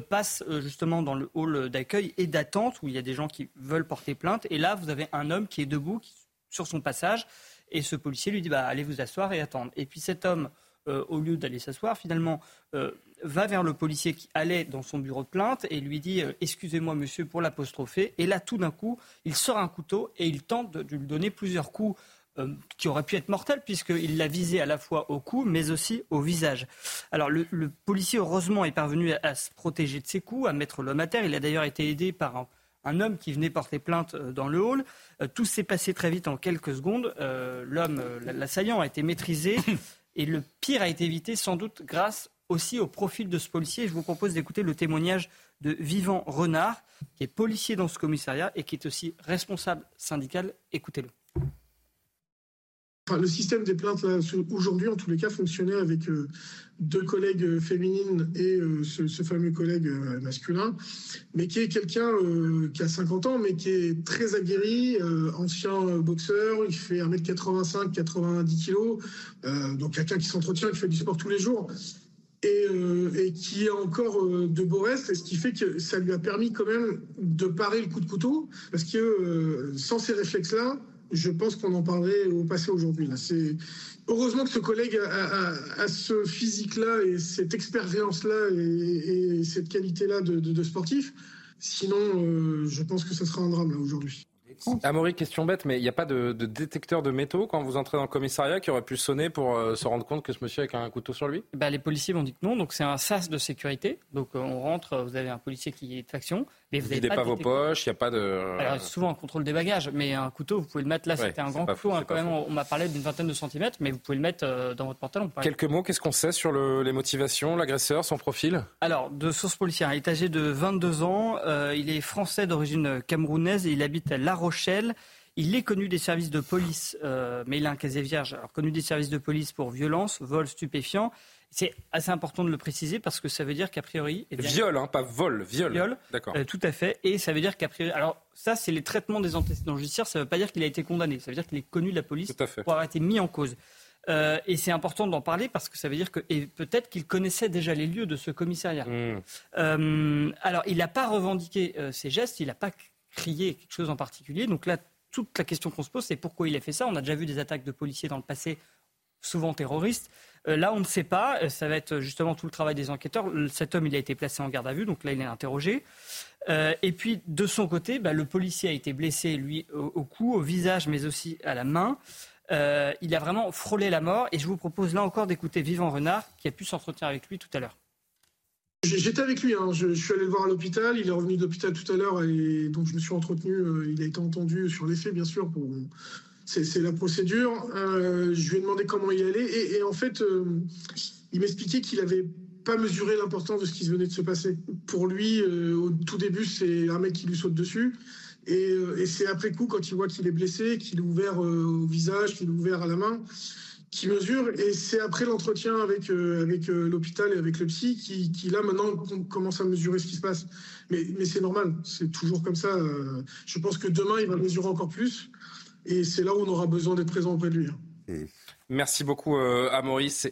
passe justement dans le hall d'accueil et d'attente où il y a des gens qui veulent porter plainte. Et là, vous avez un homme qui est debout sur son passage et ce policier lui dit bah, allez vous asseoir et attendre. Et puis cet homme, euh, au lieu d'aller s'asseoir, finalement, euh, va vers le policier qui allait dans son bureau de plainte et lui dit euh, Excusez-moi, monsieur, pour l'apostropher. Et là, tout d'un coup, il sort un couteau et il tente de, lui donner plusieurs coups qui auraient pu être mortels, puisqu'il l'a visé à la fois au cou, mais aussi au visage. Alors, le, policier, heureusement, est parvenu à, se protéger de ses coups, à mettre l'homme à terre. Il a d'ailleurs été aidé par un, un homme qui venait porter plainte dans le hall. Tout s'est passé très vite en quelques secondes. L'homme, l'assaillant, a été maîtrisé. Et le pire a été évité sans doute grâce aussi au profil de ce policier. Je vous propose d'écouter le témoignage de Vivant Renard, qui est policier dans ce commissariat et qui est aussi responsable syndical. Écoutez-le le système des plaintes, aujourd'hui, en tous les cas, fonctionnait avec euh, deux collègues euh, féminines et euh, ce, fameux collègue masculin, mais qui est quelqu'un qui a 50 ans, mais qui est très aguerri, ancien boxeur, il fait 1m85, 90 kg, donc quelqu'un qui s'entretient, qui fait du sport tous les jours. Et, et, qui est encore de beau reste, ce qui fait que ça lui a permis quand même de parer le coup de couteau, parce que sans ces réflexes-là, je pense qu'on en parlerait au passé aujourd'hui. Heureusement que ce collègue a, ce physique-là et cette expérience-là et, cette qualité-là de, sportif. Sinon, euh, je pense que ce sera un drame aujourd'hui. Amaury, question bête, mais il n'y a pas de, détecteur de métaux quand vous entrez dans le commissariat qui aurait pu sonner pour euh, se rendre compte que ce monsieur a un couteau sur lui? Bah, Les policiers m'ont dit que non, donc c'est un sas de sécurité. Donc euh, on rentre, vous avez un policier qui est de faction. Mais vous n'avez pas, vos poches, il n'y a pas de. Alors, souvent un contrôle des bagages, mais un couteau, vous pouvez le mettre là. C'était un grand couteau, hein, quand même. On m'a parlé d'une vingtaine de centimètres, mais vous pouvez le mettre euh, dans votre pantalon. Quelques mots, qu'est-ce qu'on sait sur les motivations, l'agresseur, son profil? Alors, de source policière, il est âgé de 22 ans, il est français d'origine camerounaise et il habite à La Rochelle. Il est connu des services de police, euh, mais il a un casier vierge. Alors, connu des services de police pour violence, vol, stupéfiant. C'est assez important de le préciser parce que ça veut dire qu'a priori. Eh viol, hein, pas vol, viol. Viol, d'accord. Euh, tout à fait. Et ça veut dire qu'a priori. Alors, ça, c'est les traitements des antécédents judiciaires. Ça ne veut pas dire qu'il a été condamné. Ça veut dire qu'il est connu de la police pour avoir été mis en cause. Euh, et c'est important d'en parler parce que ça veut dire que et peut-être qu'il connaissait déjà les lieux de ce commissariat. Mmh. alors, il n'a pas revendiqué ses gestes, il n'a pas crié quelque chose en particulier. Donc là, toute la question qu'on se pose, c'est pourquoi il a fait ça. On a déjà vu des attaques de policiers dans le passé, souvent terroristes. Euh, là, on ne sait pas. Euh, ça va être justement tout le travail des enquêteurs. Cet homme, il a été placé en garde à vue, donc là, il est interrogé. Euh, et puis, de son côté, bah, le policier a été blessé, lui, au, cou, au visage, mais aussi à la main. il a vraiment frôlé la mort. Et je vous propose là encore d'écouter Vivant Renard, qui a pu s'entretenir avec lui tout à l'heure. J'étais avec lui, hein. je, suis allé le voir à l'hôpital, il est revenu de l'hôpital tout à l'heure et donc je me suis entretenu, euh, il a été entendu sur les faits bien sûr, c'est la procédure. Euh, je lui ai demandé comment il allait et, en fait euh, il m'expliquait qu'il n'avait pas mesuré l'importance de ce qui venait de se passer. Pour lui, au tout début, c'est un mec qui lui saute dessus. Et c'est après coup, quand il voit qu'il est blessé, qu'il est ouvert au visage, qu'il est ouvert à la main, qui mesure. Et c'est après l'entretien avec, euh, avec euh, l'hôpital et avec le psy qui, qui, là, maintenant, commence à mesurer ce qui se passe. Mais, mais c'est normal, c'est toujours comme ça. Euh, je pense que demain, il va mesurer encore plus. Et c'est là où on aura besoin d'être présent auprès de lui. Hein. Merci beaucoup, à Maurice.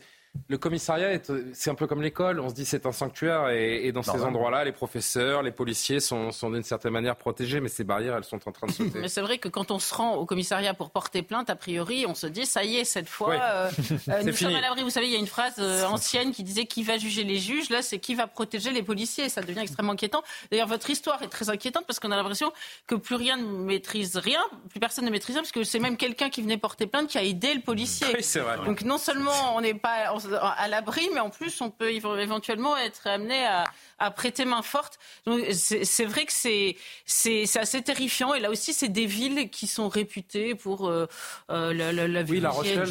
Le commissariat, c'est un peu comme l'école. On se dit c'est un sanctuaire et, dans ces endroits-là, les professeurs, les policiers sont, sont d'une certaine manière protégés, mais ces barrières, elles sont en train de sauter. Mais c'est vrai que quand on se rend au commissariat pour porter plainte, a priori, on se dit ça y est, cette fois, euh, euh, nous sommes à l'abri. Vous savez, il y a une phrase euh, ancienne qui disait qui va juger les juges? Là, c'est qui va protéger les policiers? Ça devient extrêmement inquiétant. D'ailleurs, votre histoire est très inquiétante parce qu'on a l'impression que plus rien ne maîtrise rien, plus personne ne maîtrise rien, parce que c'est même quelqu'un qui venait porter plainte qui a aidé le policier. Oui, c'est vrai. Donc non seulement on n'est pas à l'abri, mais en plus, on peut éventuellement être amené à, à prêter main forte. C'est vrai que c'est assez terrifiant. Et là aussi, c'est des villes qui sont réputées pour euh, euh la, la, la, oui, la Rochelle,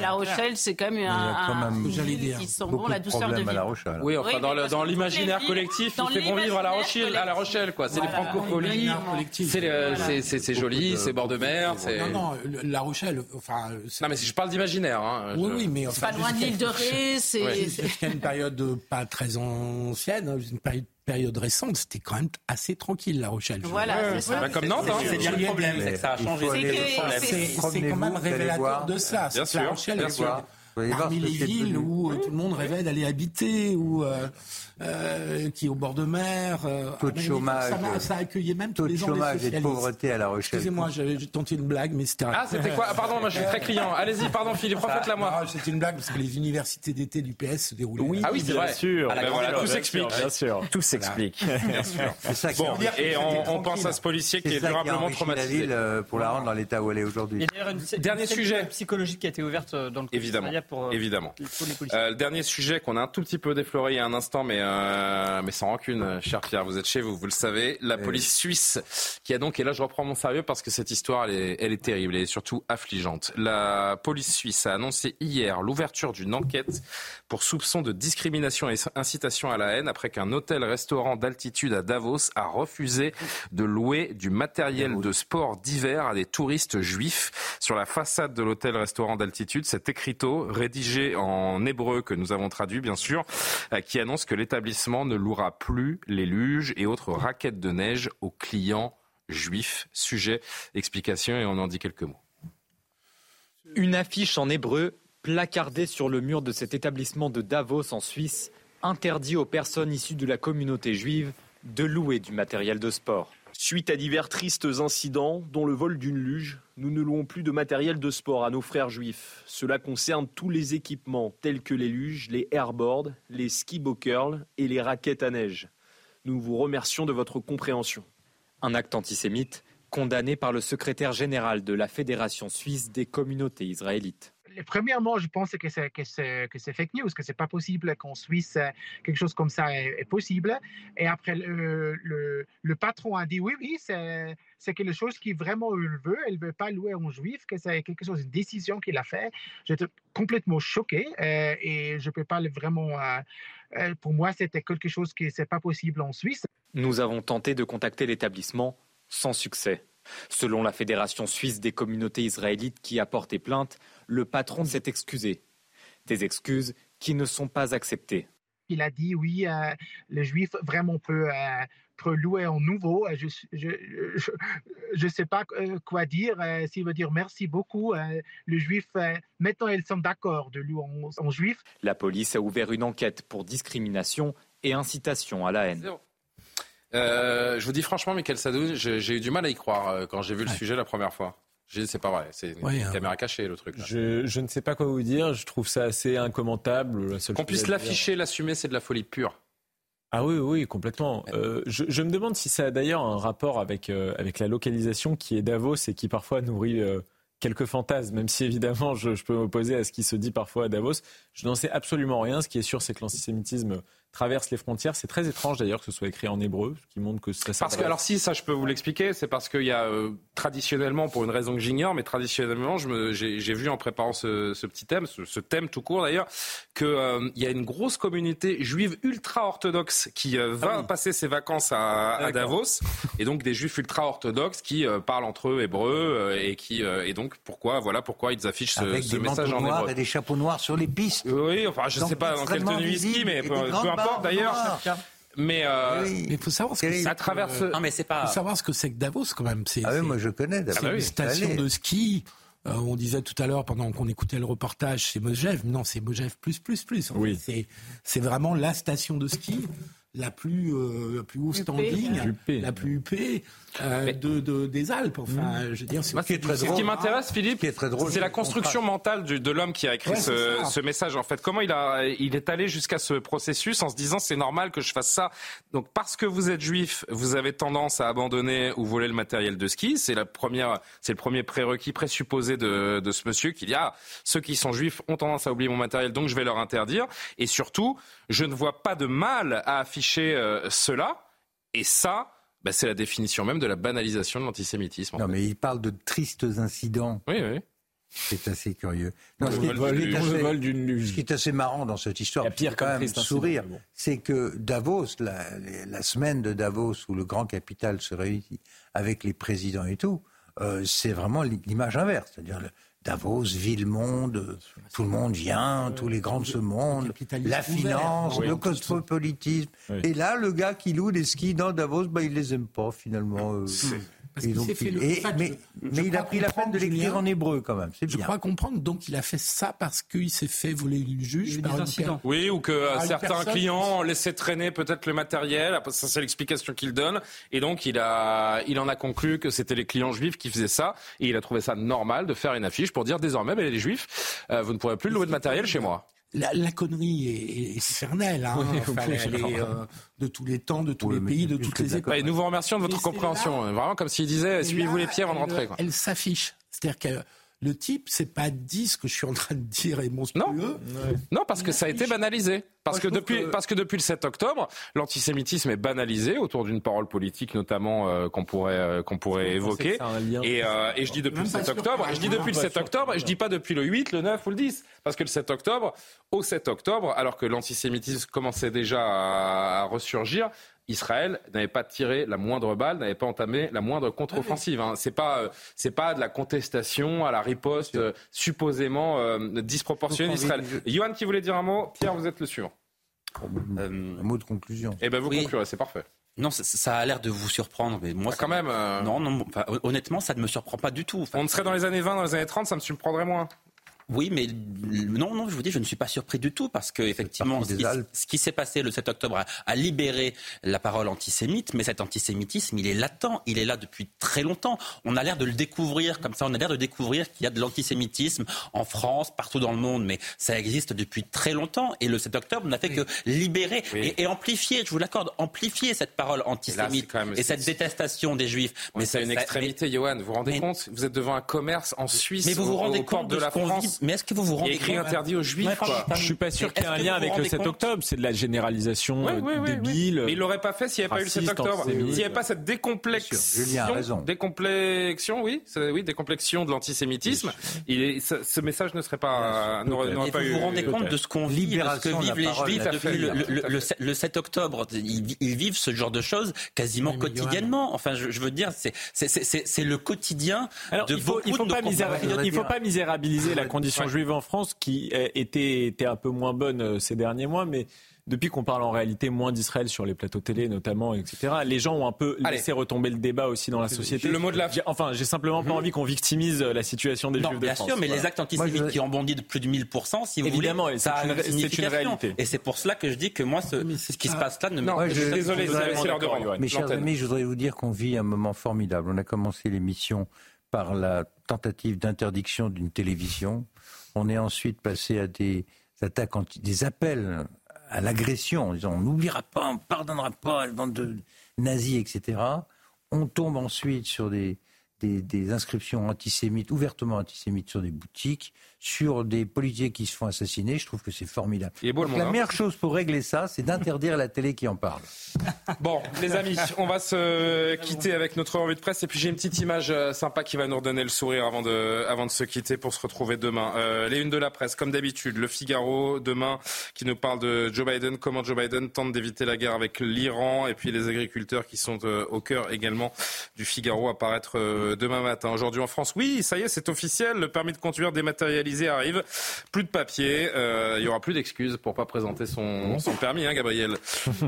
la Rochelle, c'est quand même un, un qui sent bon la douceur de vie. la Rochelle. Oui, enfin, dans, dans l'imaginaire collectif, il fait bon vivre à la Rochelle, à la Rochelle, quoi. C'est les francopholies. C'est joli, c'est bord de mer. Non, non, la Rochelle. Enfin, non, mais si je parle d'imaginaire. Hein, oui, oui, mais c'est pas loin de l'île de pleurer. C'est une période pas très ancienne, hein, une période période récente, c'était quand même assez tranquille, La Rochelle. Voilà, c'est ça. Bah, comme Nantes, hein. C'est bien le problème, c'est que ça a changé. C'est quand même révélateur de ça. Bien sûr, La Rochelle, bien sûr. Parmi les villes où euh, tout le monde rêvait d'aller habiter, ou euh, euh, qui est au bord de mer. Euh, Taux de chômage. Ça, accueillait même tous Taux de les ans chômage et de pauvreté à La Rochelle. Excusez-moi, j'avais j'ai tenté une blague, mais c'était. Ah, c'était quoi? Ah, Pardon, moi je suis très client. Allez-y, pardon Philippe, refaites-la moi. C'était une blague parce que les universités d'été du PS se déroulaient. Ah oui, c'est bien vrai. sûr. Ah, ben voilà, tout Bien s'explique. Bien sûr, tout s'explique. Bien sûr. C'est ça qui Bon, et on, on pense à ce policier qui est ça qui durablement enrichi la traumatisé. ville pour la rendre dans l'état où elle est Il y aujourd'hui. a d'ailleurs une, Dernier sujet. psychologique qui a été ouverte dans le Évidemment, pour, euh, évidemment. pour les policiers. Euh, le dernier sujet qu'on a un tout petit peu défloré il y a un instant, mais, euh, mais sans rancune, cher Pierre, vous êtes chez vous, vous le savez. La Oui. police suisse, qui a donc, et là je reprends mon sérieux parce que cette histoire, elle est, elle est terrible et surtout affligeante. La police suisse a annoncé hier l'ouverture d'une enquête pour soupçon de discrimination et incitation à la haine après qu'un hôtel-restaurant d'altitude à Davos a refusé de louer du matériel de sport d'hiver à des touristes juifs. Sur la façade de l'hôtel-restaurant d'altitude, cet écriteau, rédigé en hébreu que nous avons traduit bien sûr, euh, qui annonce que l'établissement ne louera plus les luges et autres raquettes de neige aux clients juifs. Sujet, explication et on en dit quelques mots. Une affiche en hébreu placardée sur le mur de cet établissement de Davos en Suisse interdit aux personnes issues de la communauté juive de louer du matériel de sport. Suite à divers tristes incidents, dont le vol d'une luge, nous ne louons plus de matériel de sport à nos frères juifs. Cela concerne tous les équipements tels que les luges, les airboards, les ski curls et les raquettes à neige. Nous vous remercions de votre compréhension. Un acte antisémite condamné par le secrétaire général de la Fédération suisse des communautés israélites. Premièrement, je pense que c'est fake news, que c'est pas possible qu'en Suisse euh, quelque chose comme ça est, possible. Et après, le, patron a dit oui, oui, c'est quelque chose qui vraiment il veut. Elle veut pas louer en juif, que c'est quelque chose, une décision qu'il a fait. J'étais complètement choqué euh, et je peux pas vraiment. euh, pour moi, c'était quelque chose qui c'est pas possible en Suisse. Nous avons tenté de contacter l'établissement sans succès. Selon la Fédération suisse des communautés israélites qui a porté plainte, le patron s'est excusé. Des excuses qui ne sont pas acceptées. Il a dit oui, euh, le juif vraiment peut, euh, peut louer en nouveau. Euh, Je je, je, je sais pas euh, quoi dire. euh, S'il veut dire merci beaucoup, le juif, maintenant ils sont d'accord de louer en, en juif. La police a ouvert une enquête pour discrimination et incitation à la haine. Euh, je vous dis franchement, Michael Sadou, j'ai eu du mal à y croire euh, quand j'ai vu le sujet la première fois. J'ai dit, c'est pas vrai, c'est une Ouais, hein. caméra cachée le truc. Je, je ne sais pas quoi vous dire, je trouve ça assez incommentable. Qu'on puisse l'afficher, l'assumer, c'est de la folie pure. Ah oui, oui, complètement. Euh, je, je me demande si ça a d'ailleurs un rapport avec, euh, avec la localisation qui est Davos et qui parfois nourrit euh, quelques fantasmes, même si évidemment je, je peux m'opposer à ce qui se dit parfois à Davos. Je n'en sais absolument rien. Ce qui est sûr, c'est que l'antisémitisme traverse les frontières. C'est très étrange d'ailleurs que ce soit écrit en hébreu, ce qui montre que ça Parce que, alors si, ça je peux vous l'expliquer, c'est parce qu'il y a euh, traditionnellement, pour une raison que j'ignore, mais traditionnellement, je me- j'ai vu en préparant ce, ce petit thème, ce, ce thème tout court d'ailleurs, qu'il y a une grosse communauté juive ultra-orthodoxe qui euh, va passer ses vacances à, à Davos, et donc des juifs ultra-orthodoxes qui euh, parlent entre eux hébreu, euh, et qui euh, et donc pourquoi, voilà pourquoi ils affichent ce, Avec ce des message en noirs hébreu. et des chapeaux noirs sur les pistes. Oui, enfin je Donc, sais pas dans quelle tenue ils mais peu, peu importe d'ailleurs. Mais euh, il faut savoir ce que à travers ce... Non, mais c'est pas. faut savoir ce que c'est que Davos quand même. C'est Ah oui, moi je connais. c'est d'abord. une station Allez. de ski. Euh, on disait tout à l'heure pendant qu'on écoutait le reportage, c'est Mojev. Non, c'est Mojev plus plus plus. En Oui. fait. C'est c'est vraiment la station de ski la plus euh, la plus haut standing, La plus huppée. la plus huppée euh, de, de- des Alpes. Enfin, je veux dire, c'est Moi, ce qui est très drôle. Ce qui m'intéresse, Philippe, très drôle, c'est la construction mentale du- de l'homme qui a écrit Ouais, ce, message. En fait, comment il a, il est allé jusqu'à ce processus en se disant c'est normal que je fasse ça. Donc parce que vous êtes juif, vous avez tendance à abandonner ou voler le matériel de ski. C'est la première, c'est le premier prérequis présupposé de, de ce monsieur qui dit ah ceux qui sont juifs ont tendance à oublier mon matériel, donc je vais leur interdire. Et surtout, je ne vois pas de mal à afficher euh, cela. Et ça. bah, c'est la définition même de la banalisation de l'antisémitisme. Non, fait. mais il parle de tristes incidents. Oui, oui. C'est assez curieux. Non, ce, qui est, assez- ce qui est assez marrant dans cette histoire, a pire c'est quand même sourire, c'est que Davos, la, la semaine de Davos où le grand capital se réunit avec les présidents et tout, euh, c'est vraiment l'image inverse. C'est-à-dire le- Davos, ville-monde, tout le monde vient, tous les grands de ce monde, la finance, le cosmopolitisme. Et là, le gars qui loue des skis dans Davos, bah, il les aime pas finalement. Et donc, fait il- le- et- en fait, mais je- mais je il a pris la peine de l'écrire en hébreu quand même. C'est Je bien. crois comprendre. Donc, il a fait ça parce qu'il s'est fait voler le juge par une Oui, ou que euh, Ah, une certains personne clients ont laissé traîner peut-être le matériel. Après, Ça, c'est l'explication qu'il donne. Et donc, il, a, il en a conclu que c'était les clients juifs qui faisaient ça. Et il a trouvé ça normal de faire une affiche pour dire désormais, ben, les juifs, euh, vous ne pourrez plus louer de matériel chez moi. La, la connerie est, est éternelle. Hein. Oui, Enfin, oui, elle est oui. euh, de tous les temps, de tous les pays, de toutes les époques. Et nous vous remercions de votre Mais compréhension. là- Vraiment comme s'il disait, suivez-vous les pieds avant de rentrer. Quoi. Elle s'affiche. C'est-à-dire que le type, c'est pas dit ce que je suis en train de dire est monstrueux. Non, parce que ça a été banalisé. Parce que depuis, que- parce que depuis le 7 octobre, l'antisémitisme est banalisé autour d'une parole politique, notamment euh, qu'on pourrait euh, qu'on pourrait évoquer. Et, euh, et je dis depuis le pas 7 sûr octobre. que- Je dis depuis le Pas 7 sûr. octobre. Et je dis pas depuis le 8, le 9 ou le 10, parce que le 7 octobre, au 7 octobre, alors que l'antisémitisme commençait déjà à, à ressurgir. Israël n'avait pas tiré la moindre balle, n'avait pas entamé la moindre contre-offensive. Hein. C'est pas, euh, c'est pas de la contestation à la riposte euh, supposément euh, disproportionnée d'Israël. Johan qui voulait dire un mot, Pierre, vous êtes le suivant. Un mot de conclusion. Eh ben vous Oui. conclurez, c'est parfait. Non, ça, ça a l'air de vous surprendre, mais moi, Ah, quand même. euh, Non, non, enfin, honnêtement, ça ne me surprend pas du tout. Enfin, On serait dans les années 20, dans les années 30, ça me surprendrait moins. Oui, mais non, non, je vous dis, je ne suis pas surpris du tout parce que effectivement, ce qui, ce qui s'est passé le 7 octobre a, a libéré la parole antisémite, mais cet antisémitisme, il est latent, il est là depuis très longtemps. On a l'air de le découvrir comme ça, on a l'air de découvrir qu'il y a de l'antisémitisme en France, partout dans le monde, mais ça existe depuis très longtemps. Et le 7 octobre n'a fait que libérer et, et amplifier, je vous l'accorde, amplifier cette parole antisémite et cette détestation des juifs. Mais c'est une extrémité, Johan. Vous vous rendez mais- compte Vous êtes devant un commerce en Suisse, Mais vous vous rendez aux compte de de la ce qu'on France. Mais est-ce que vous vous rendez Il y a écrit compte interdit aux juifs. Ouais, quoi. Je suis pas sûr qu'il y ait un lien avec le rendez 7 compte octobre. C'est de la généralisation Oui, euh, oui, débile. Mais il l'aurait pas fait s'il n'y avait pas eu le 7 raciste, octobre. S'il n'y avait pas cette décomplexion, Julien a raison. décomplexion, oui, oui, décomplexion de l'antisémitisme, il est- ce, ce message ne serait pas, n'aurait n'aurait pas vous eu. vous rendez compte de ce qu'on vit, de ce que vivent les juifs depuis le, le- tout à le- le 7 octobre? Ils, vivent ce genre de choses quasiment quotidiennement. Enfin, je, veux dire, c'est le quotidien de beaucoup de il faut pas misérabiliser la condition Ouais. juive en France qui euh, était, était un peu moins bonne euh, ces derniers mois, mais depuis qu'on parle en réalité moins d'Israël sur les plateaux télé notamment, etc., les gens ont un peu Allez. laissé retomber le débat aussi dans la société. Le mot de la- J'ai- Enfin, j'ai simplement pas envie qu'on victimise euh, la situation des Non, juifs de bien France. sûr, mais Voilà. les actes antisémites qui ont bondi de plus de 1000%, si vous Évidemment, voulez, ça a une- une, réalité. Et c'est pour cela que je dis que moi, ce, ce qui se passe là ne me... Non, Moi, je suis désolé, je voudrais- c'est l'heure de. Mes chers amis, je voudrais vous dire qu'on vit un moment formidable. On a commencé l'émission par la tentative d'interdiction d'une télévision. On est ensuite passé à des attaques, des appels à l'agression en disant on n'oubliera pas, on ne pardonnera pas, la bande de nazis, etc. On tombe ensuite sur des inscriptions antisémites, ouvertement antisémites sur des boutiques, sur des policiers qui se font assassiner. Je trouve que c'est formidable. Beau Donc, la hein. meilleure chose pour régler ça, c'est d'interdire la télé qui en parle. Bon, les amis, on va se quitter avec notre revue de presse. Et puis j'ai une petite image euh, sympa qui va nous redonner le sourire avant de, avant de se quitter pour se retrouver demain. Euh, les unes de la presse, comme d'habitude, le Figaro demain qui nous parle de Joe Biden, comment Joe Biden tente d'éviter la guerre avec l'Iran, et puis les agriculteurs qui sont euh, au cœur également du Figaro à paraître euh, demain matin. Aujourd'hui en France, oui, ça y est, c'est officiel, le permis de conduire dématérialisé arrive. Plus de papier, euh, il y aura plus d'excuses pour pas présenter son, son permis, hein, Gabriel,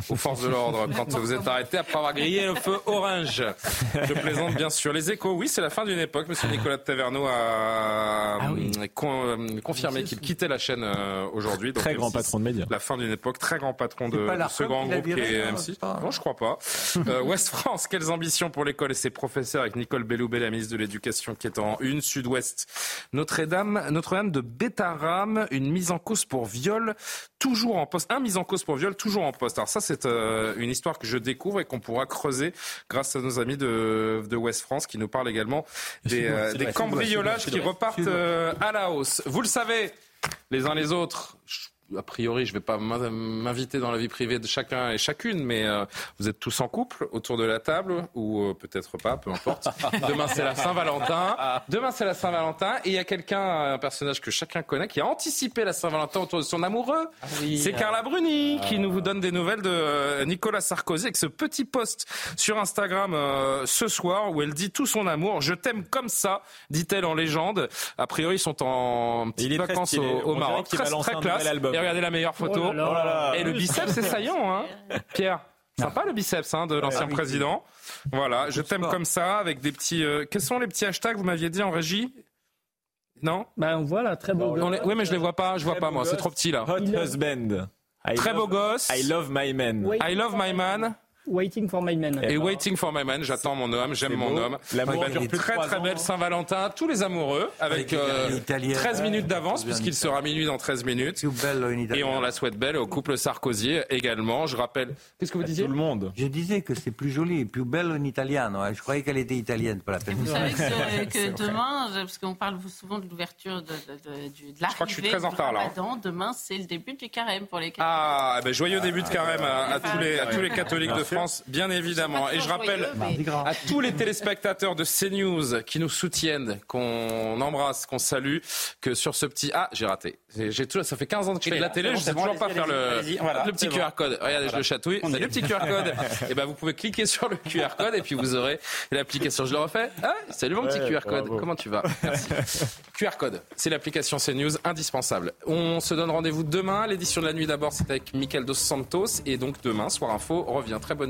aux forces de l'ordre quand vous êtes arrêté après avoir grillé le feu orange. Je plaisante bien sûr. Les échos, oui, c'est la fin d'une époque. Monsieur Nicolas de Taverneau a euh, con- euh, confirmé qu'il quittait la chaîne euh, aujourd'hui. Très grand M6, patron de médias. La fin d'une époque, très grand patron de, ce grand groupe qui est hein, M6. c'est pas- Non, je crois pas. Euh, Ouest France, quelles ambitions pour l'école et ses professeurs avec Nicole Belloubet, la ministre de l'Éducation qui est en une. Sud-Ouest, Notre-Dame, Notre-Dame de Bétarame, une mise en cause pour viol, toujours en poste. Un mise en cause pour viol, toujours en poste. Alors ça, c'est euh, une histoire que je découvre et qu'on pourra creuser grâce à nos amis de, de Ouest France qui nous parlent également des, euh, des cambriolages qui repartent euh, à la hausse. Vous le savez, les uns les autres. A priori, je ne vais pas m'inviter dans la vie privée de chacun et chacune, mais euh, vous êtes tous en couple autour de la table, ou euh, peut-être pas, peu importe. Demain, c'est la Saint-Valentin. Demain, c'est la Saint-Valentin. Et il y a quelqu'un, un personnage que chacun connaît, qui a anticipé la Saint-Valentin autour de son amoureux. Ah c'est Carla Bruni qui nous vous donne des nouvelles de euh, Nicolas Sarkozy avec ce petit post sur Instagram ce soir où elle dit tout son amour. Je t'aime comme ça, dit-elle en légende. A priori, ils sont en petites vacances au, au Maroc. Très, très classe. Regardez la meilleure photo. Oh là là. Et le biceps, c'est saillant, hein Pierre Sympa le biceps hein, de l'ancien oui, président. Voilà, je t'aime comme ça, avec des petits. euh, quels sont les petits hashtags Vous m'aviez dit en régie? Non? Ben on voit là, très beau. On les- Oui, mais je les vois pas. Je vois pas moi. C'est trop petit là. Hot husband. I Très love- beau gosse. I love my man. I love my man. Waiting for my man. Et waiting for my man, j'attends mon homme, j'aime mon homme. L'amour dure plus très très belle Saint-Valentin, tous les amoureux, avec Avec une euh, italienne. 13 minutes d'avance, puisqu'il sera minuit dans 13 minutes. Et on la souhaite belle au couple Sarkozy également. Je rappelle. Qu'est-ce que vous disiez Tout le monde. Je disais que c'est plus joli, più bello in italiano. hein. Je croyais qu'elle était italienne, pas la peine. Vous savez que, que demain, parce qu'on parle souvent de l'ouverture de, de, de, de crois que je suis très en retard, là. Demain, c'est le début du carême pour les Ah, eh ben, joyeux début de carême à, à tous les, à tous les catholiques de sûr. France, bien évidemment. Et je rappelle à tous les téléspectateurs de CNews qui nous soutiennent, qu'on embrasse, qu'on salue, que sur ce petit... Ah, j'ai raté. J'ai tout... Ça fait 15 ans que je fais de la télé, je sais toujours pas faire le, allez-y, voilà, le petit. QR code. Regardez, je le chatouille. Le petit QR code. Et ben, vous pouvez cliquer sur le QR code et puis vous aurez l'application. Je le refais. Ah, salut mon petit Ouais, QR code. bravo. Comment tu vas? Merci. QR code, c'est l'application CNews indispensable. On se donne rendez-vous demain. L'édition de la nuit d'abord, c'est avec Michael Dos Santos. Et donc demain, Soir Info revient. Très bonne